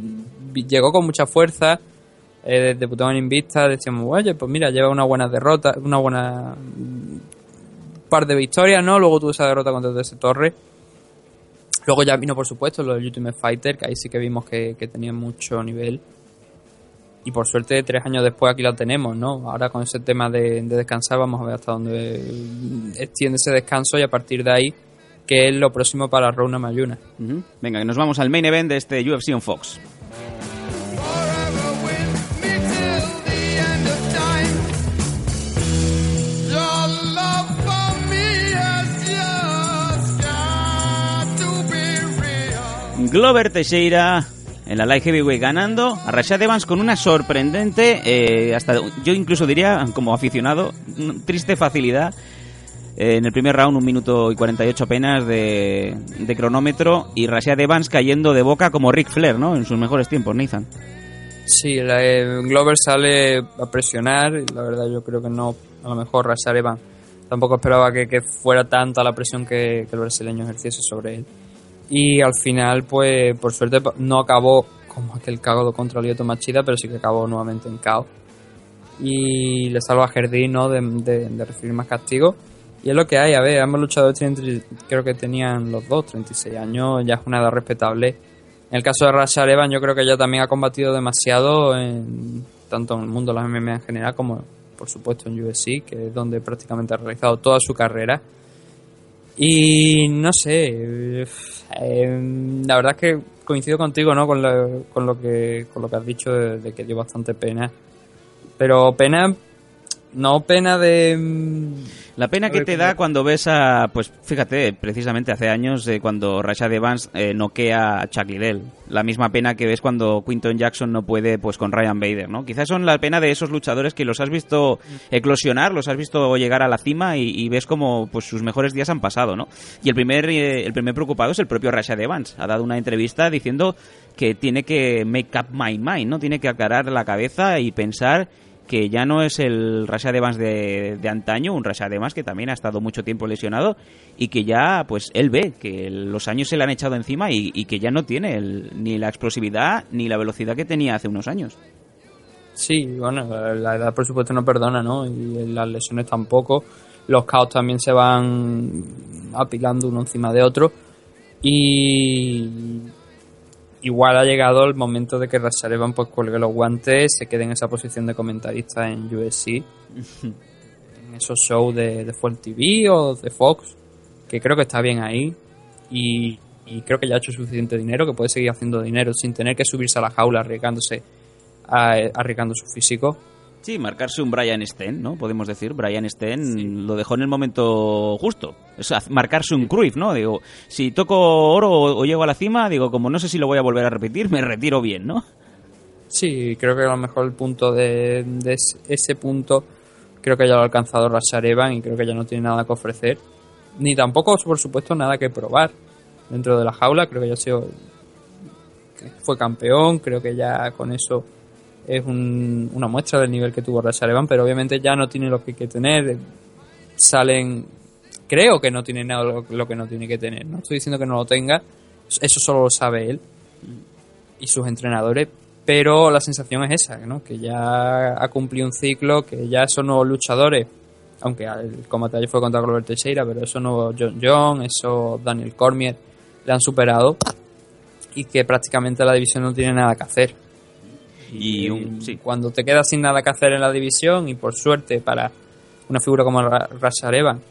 llegó con mucha fuerza, eh, debutó en Invista, decíamos, oye, pues mira, lleva una buena derrota, una buena de victorias, ¿no? Luego tuvo esa derrota contra ese Torre. Luego ya vino, por supuesto, lo del Ultimate Fighter, que ahí sí que vimos que, que tenía mucho nivel. Y por suerte, tres años después aquí lo tenemos, ¿no? Ahora con ese tema de, de descansar, vamos a ver hasta dónde extiende ese descanso y a partir de ahí, que es lo próximo para Rona Mayuna. Venga, que nos vamos al main event de este UFC on Fox. Glover Teixeira en la Light Heavyweight ganando a Rashad Evans con una sorprendente, eh, hasta yo incluso diría como aficionado, triste facilidad. Eh, en el primer round, un minuto y 48 apenas de, cronómetro y Rashad Evans cayendo de boca como Ric Flair, ¿no? En sus mejores tiempos, Nathan. Sí, eh, Glover sale a presionar. La verdad, yo creo que no. A lo mejor Rashad Evans tampoco esperaba que, fuera tanta la presión que el brasileño ejerciese sobre él. Y al final, pues, por suerte, no acabó como aquel cago contra Lioto Machida, pero sí que acabó nuevamente en caos. Y le salva a Jardín, ¿no? De, recibir más castigo. Y es lo que hay, a ver, ambos luchadores tienen, creo que tenían los dos 36 años, ya es una edad respetable. En el caso de Rashad Evans, yo creo que ella también ha combatido demasiado, en, tanto en el mundo de las MMA en general como, por supuesto, en UFC, que es donde prácticamente ha realizado toda su carrera. Y no sé, eh, eh, la verdad es que coincido contigo, ¿no? Con lo, con lo que con lo que has dicho de que dio bastante pena. Pero pena, no pena de mm, La pena que te da cuando ves a, pues fíjate, precisamente hace años eh, cuando Rashad Evans eh, noquea a Chuck Liddell. La misma pena que ves cuando Quinton Jackson no puede pues con Ryan Bader, ¿no? Quizás son la pena de esos luchadores que los has visto eclosionar, los has visto llegar a la cima y, y ves como pues sus mejores días han pasado, ¿no? Y el primer, eh, el primer preocupado es el propio Rashad Evans. Ha dado una entrevista diciendo que tiene que make up my mind, ¿no? Tiene que aclarar la cabeza y pensar que ya no es el Rashad Evans de, de antaño, un Rashad Evans que también ha estado mucho tiempo lesionado y que ya, pues él ve que los años se le han echado encima y, que ya no tiene ni la explosividad ni la velocidad que tenía hace unos años. Sí, bueno, la edad por supuesto no perdona, ¿no? Y las lesiones tampoco. Los caos también se van apilando uno encima de otro. Y igual ha llegado el momento de que Rashad Evans pues cuelgue los guantes, se quede en esa posición de comentarista en USC, en esos shows de, de Full TV o de Fox, que creo que está bien ahí. Y, y creo que ya ha hecho suficiente dinero, que puede seguir haciendo dinero sin tener que subirse a la jaula arriesgándose a- arriesgando su físico. Sí, marcarse un Brian Sten, ¿no? Podemos decir, Brian Sten lo dejó en el momento justo. Es haz- marcarse un Cruyff, ¿no? Digo, si toco oro o, o llego a la cima, digo, como no sé si lo voy a volver a repetir, me retiro bien, ¿no? Sí, creo que a lo mejor el punto de, de es- ese punto creo que ya lo ha alcanzado Rashad Evans y creo que ya no tiene nada que ofrecer. Ni tampoco, por supuesto, nada que probar dentro de la jaula. Creo que ya ha sido que fue campeón, creo que ya con eso es un- una muestra del nivel que tuvo Rashad Evans, pero obviamente ya no tiene lo que que tener. Salen, creo que no tiene nada lo, lo que no tiene que tener. No estoy diciendo que no lo tenga, eso solo lo sabe él y sus entrenadores, pero la sensación es esa, que ya ha cumplido un ciclo, que ya esos nuevos luchadores, aunque el combate ayer fue contra Glover Teixeira, pero esos nuevos John John, esos Daniel Cormier, le han superado y que prácticamente la división no tiene nada que hacer. Y un- sí. Cuando te quedas sin nada que hacer en la división y por suerte para una figura como Ra- Rashad Evans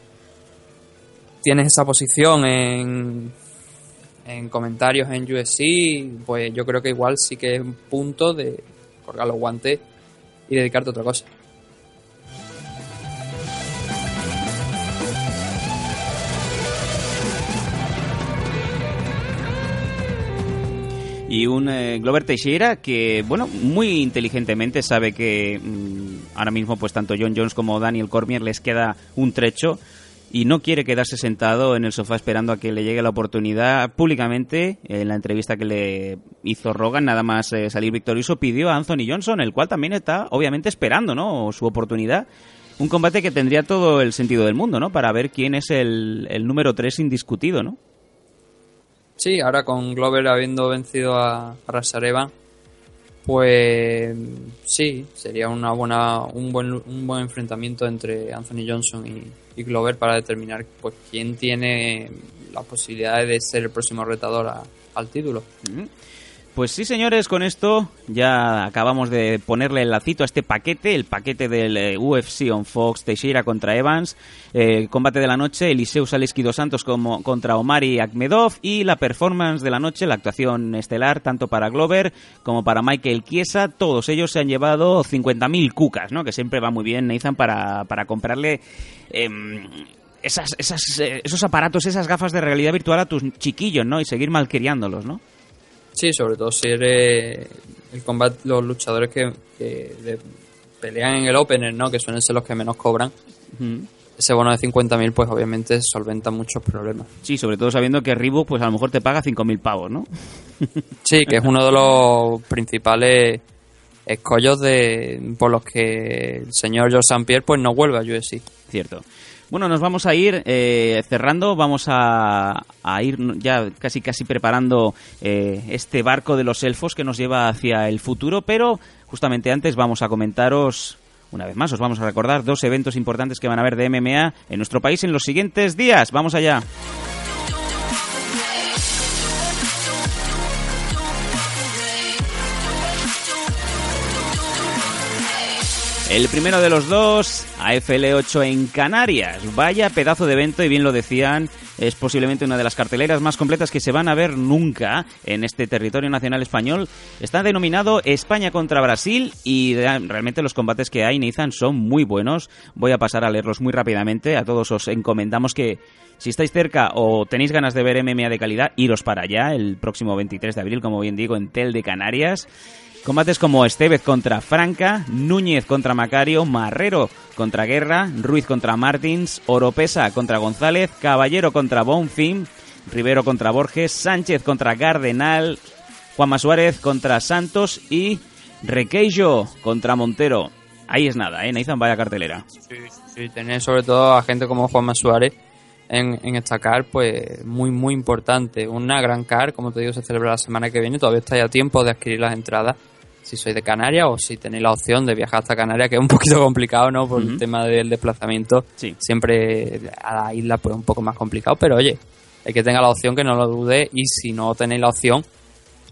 tienes esa posición en, en comentarios en USC, pues yo creo que igual sí que es un punto de colgar los guantes y dedicarte a otra cosa. Y un eh, Glover Teixeira que, bueno, muy inteligentemente sabe que mm, ahora mismo pues tanto John Jones como Daniel Cormier les queda un trecho y no quiere quedarse sentado en el sofá esperando a que le llegue la oportunidad públicamente. En la entrevista que le hizo Rogan, nada más eh, salir victorioso, pidió a Anthony Johnson, el cual también está obviamente esperando, ¿no? Su oportunidad. Un combate que tendría todo el sentido del mundo, ¿no? Para ver quién es el, el número 3 indiscutido, ¿no? Sí, ahora con Glover habiendo vencido a, a Rashad Evans, pues sí, sería una buena, un buen, un buen enfrentamiento entre Anthony Johnson y, Glover para determinar pues quién tiene las posibilidades de ser el próximo retador al título. Pues sí, señores, con esto ya acabamos de ponerle el lacito a este paquete, el paquete del eh, UFC on Fox, Teixeira contra Evans, eh, combate de la noche, Eliseu Saleski dos Santos como, contra Omari Akhmedov y la performance de la noche, la actuación estelar, tanto para Glover como para Michael Chiesa, todos ellos se han llevado 50.000 cucas, ¿no? Que siempre va muy bien, Nathan, para, para comprarle... em, esas, esas, eh, esos aparatos, esas gafas de realidad virtual a tus chiquillos, ¿no? Y seguir malcriándolos, ¿no? Sí, sobre todo si eres el combate, los luchadores que, que de- pelean en el opener, ¿no? Que suelen ser los que menos cobran. Ese bono de 50.000 pues obviamente solventa muchos problemas. Sí, sobre todo sabiendo que Reebok pues a lo mejor te paga 5.000 pavos, ¿no? Sí, que es uno de los principales escollos de por los que el señor George St. Pierre pues no vuelve a UFC. Cierto. Bueno, nos vamos a ir eh, cerrando, vamos a, a ir ya casi casi preparando eh, este barco de los elfos que nos lleva hacia el futuro, pero justamente antes vamos a comentaros, una vez más, os vamos a recordar dos eventos importantes que van a haber de MMA en nuestro país en los siguientes días. Vamos allá. El primero de los dos, AFL 8 en Canarias. Vaya pedazo de evento y bien lo decían, es posiblemente una de las carteleras más completas que se van a ver nunca en este territorio nacional español. Está denominado España contra Brasil y realmente los combates que hay, Nathan, son muy buenos. Voy a pasar a leerlos muy rápidamente. A todos os encomendamos que si estáis cerca o tenéis ganas de ver MMA de calidad, iros para allá el próximo 23 de abril, como bien digo, en Tel de Canarias. Combates como Estevez contra Franca, Núñez contra Macario, Marrero contra Guerra, Ruiz contra Martins, Oropesa contra González, Caballero contra Bonfim, Rivero contra Borges, Sánchez contra Gardenal, Juanma Suárez contra Santos y Requeijo contra Montero. Ahí es nada, ¿eh? Nathan, vaya cartelera. Sí, tener sobre todo a gente como Juanma Suárez en, en esta car, pues muy, muy importante. Una gran car, como te digo, se celebra la semana que viene. Todavía estáis a tiempo de adquirir las entradas si sois de Canarias o si tenéis la opción de viajar hasta Canarias, que es un poquito complicado, ¿no? Por el tema del desplazamiento. Siempre a la isla, pues un poco más complicado, pero oye, el que tenga la opción, que no lo dude. Y si no tenéis la opción,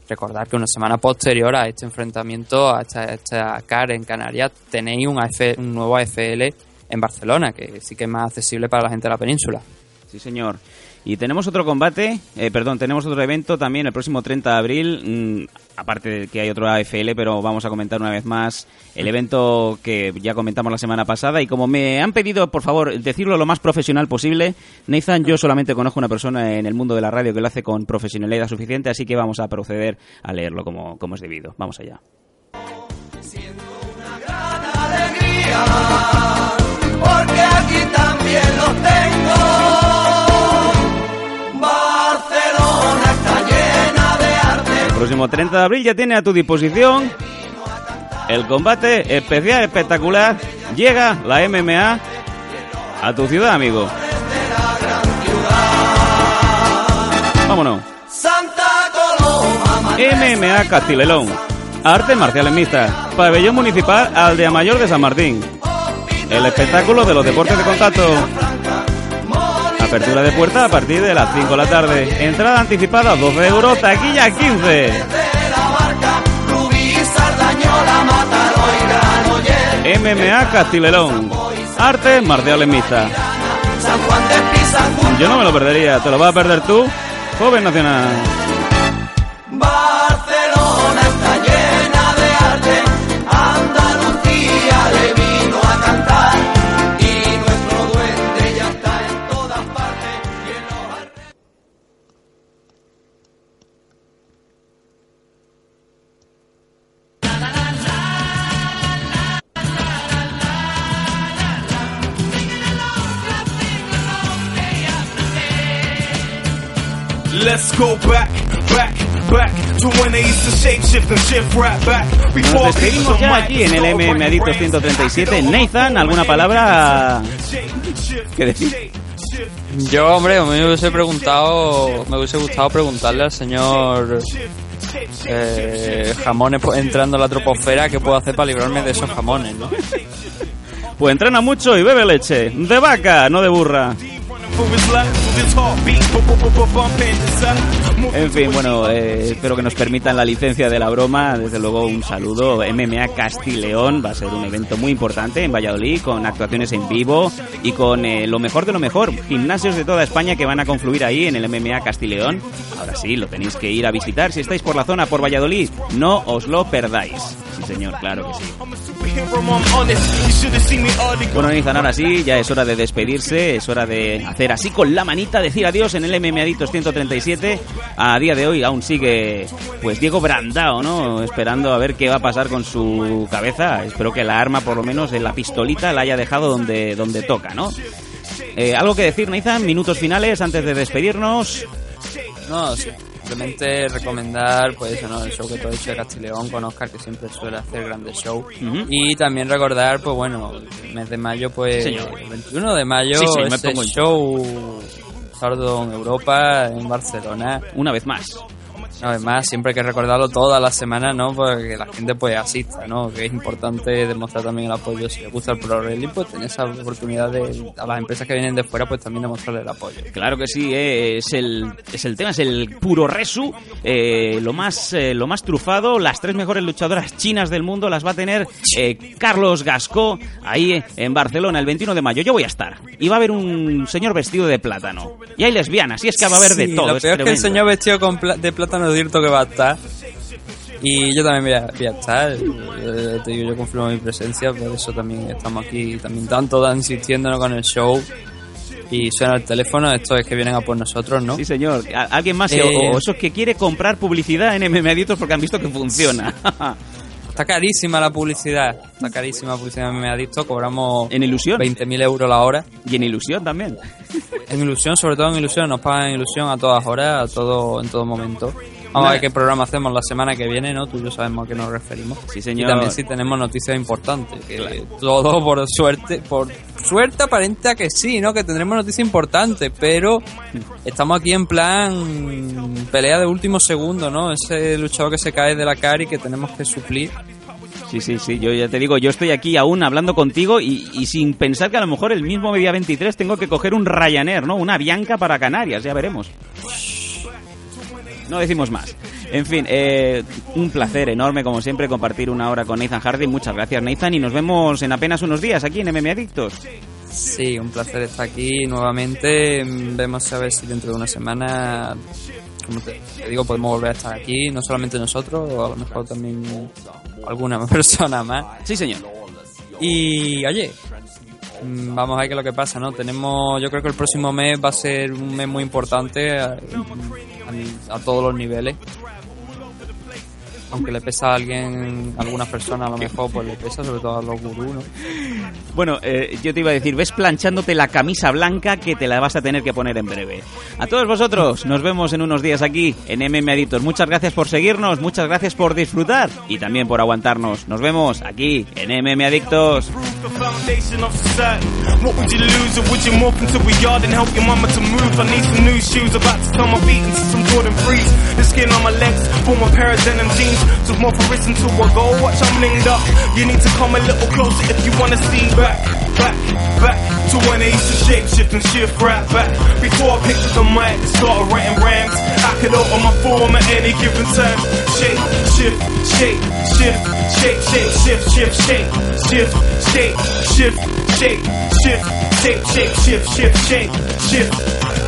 recordar que una semana posterior a este enfrentamiento, a esta, a esta CAR en Canarias, tenéis un, AF un nuevo AFL en Barcelona, que sí que es más accesible para la gente de la península. Sí, señor. Y tenemos otro combate, eh, perdón, tenemos otro evento también el próximo 30 de abril, mm, aparte de que hay otro AFL, pero vamos a comentar una vez más el evento que ya comentamos la semana pasada y como me han pedido, por favor, decirlo lo más profesional posible, Nathan, yo solamente conozco una persona en el mundo de la radio que lo hace con profesionalidad suficiente, así que vamos a proceder a leerlo como, como es debido. Vamos allá. porque aquí también los próximo 30 de abril ya tiene a tu disposición el combate especial espectacular. Llega la MMA a tu ciudad, amigo. Vámonos. MMA Castilelón. Artes marciales mixtas. Pabellón municipal Aldea Mayor de San Martín. El espectáculo de los deportes de contacto. Apertura de puerta a partir de las 5 de la tarde. Entrada anticipada 12 euros, taquilla 15. Rubí, Sardañola, Mataró y Granollers. MMA Castilelón. Artes marciales mixtas. Yo no me lo perdería. ¿Te lo vas a perder tú? Joven Nacional. Let's go back, back, back to when they used to shape shift and shift right back. Nos Before despedimos ya aquí en el MM Adictos 137. Nathan, ¿alguna palabra que decir? Yo, hombre, me hubiese preguntado, me hubiese gustado preguntarle al señor eh, jamones pues, entrando a la troposfera qué puedo hacer para librarme de esos jamones, ¿no? Pues entrena mucho y bebe leche. De vaca, no de burra. En fin, bueno, eh, espero que nos permitan la licencia de la broma. Desde luego, un saludo. MMA Castileón va a ser un evento muy importante en Valladolid con actuaciones en vivo y con eh, lo mejor de lo mejor. Gimnasios de toda España que van a confluir ahí en el MMA Castileón. Ahora sí, lo tenéis que ir a visitar. Si estáis por la zona, por Valladolid, no os lo perdáis. Sí, señor, claro que sí. Bueno, Nathan, ahora sí, ya es hora de despedirse, es hora de hacer así con la manita, decir adiós en el MMA Adictos 137. A día de hoy aún sigue, pues, Diego Brandao, ¿no? Esperando a ver qué va a pasar con su cabeza. Espero que la arma, por lo menos, de la pistolita, la haya dejado donde, donde toca, ¿no? Eh, ¿Algo que decir, Nathan? Minutos finales antes de despedirnos. No, sí. Simplemente recomendar pues eso, ¿no? el show que has hecho de Castileón con Oscar, que siempre suele hacer grandes shows. Y también recordar, pues bueno, el mes de mayo, pues señor. el 21 de mayo, Sí, sí, me pongo show Sardo en Europa, en Barcelona. Una vez más. Una vez más, siempre hay que recordarlo todas las semanas, ¿no? Porque la gente pues asista, ¿no? Que es importante demostrar también el apoyo. Si les gusta el Pro Wrestling, pues tener esa oportunidad de, a las empresas que vienen de fuera, pues también demostrarle el apoyo. Claro que sí, eh, es el es el tema, es el puro resu, eh, lo más eh, lo más trufado, las tres mejores luchadoras chinas del mundo las va a tener eh, Carlos Gascó ahí eh, en Barcelona el 21 de mayo. Yo voy a estar y va a haber un señor vestido de plátano y hay lesbianas y es que va a haber de todo. Lo peor es que el señor vestido con de plátano cierto que va a estar. Y yo también voy a, voy a estar. Eh, te digo, yo confirmo mi presencia, por eso también estamos aquí. También tanto insistiéndonos con el show. Y suena el teléfono, esto es que vienen a por nosotros, ¿no? Sí, señor. ¿A- ¿Alguien más? Eh, o, o esos que quiere comprar publicidad en MM Adictos porque han visto que funciona. Está carísima la publicidad. Está carísima la publicidad en Adicto. Cobramos en ilusión. 20.000 euros la hora. Y en ilusión también. En ilusión, sobre todo en ilusión. Nos pagan en ilusión a todas horas, a todo, en todo momento. Vamos a ver qué programa hacemos la semana que viene, ¿no? Tú y yo sabemos a qué nos referimos. Sí, señor. Y también si tenemos noticias importantes. Que todo por suerte, por suerte aparente a que sí, ¿no? Que tendremos noticias importantes, pero estamos aquí en plan pelea de último segundo, ¿no? Ese luchador que se cae de la cara y que tenemos que suplir. Sí, sí, sí, yo ya te digo, yo estoy aquí aún hablando contigo y, y sin pensar que a lo mejor el mismo día 23 tengo que coger un Ryanair, ¿no? Una Bianca para Canarias, ya veremos. No decimos más. En fin, eh, un placer enorme, como siempre, compartir una hora con Nathan Hardy. Muchas gracias, Nathan, y nos vemos en apenas unos días aquí en MM Adictos. Sí, un placer estar aquí nuevamente. Vemos a ver si dentro de una semana, como te, te digo, podemos volver a estar aquí. No solamente nosotros, o a lo mejor también alguna persona más. Sí, señor. Y oye, mm, vamos a ver qué es lo que pasa, ¿no? Tenemos, yo creo que el próximo mes va a ser un mes muy importante a, todos los niveles. Aunque le pesa a alguien, a algunas personas a lo mejor, pues le pesa, sobre todo a los gurús, ¿no? Bueno, eh, yo te iba a decir, ves planchándote la camisa blanca que te la vas a tener que poner en breve. A todos vosotros, nos vemos en unos días aquí en MM Adictos. Muchas gracias por seguirnos, muchas gracias por disfrutar y también por aguantarnos. Nos vemos aquí en MM Adictos. the foundation of society. What would you lose or would you morph into a yard and help your mama to move? I need some new shoes, about to turn my feet into some Jordan 3s. The skin on my legs, form a pair of denim jeans. So more for wrist until I go, watch I'm linked up. You need to come a little closer if you wanna see back, back, back to when I used to shape shift and shift right back. Before I picked up the mic started writing rhymes, I could open my form at any given time. Shape, shift, shape, shift, shape, shape, shift, shift, shape, shift, shape, shift, shape, shift, shape, shape, shift, shift, shape, shift.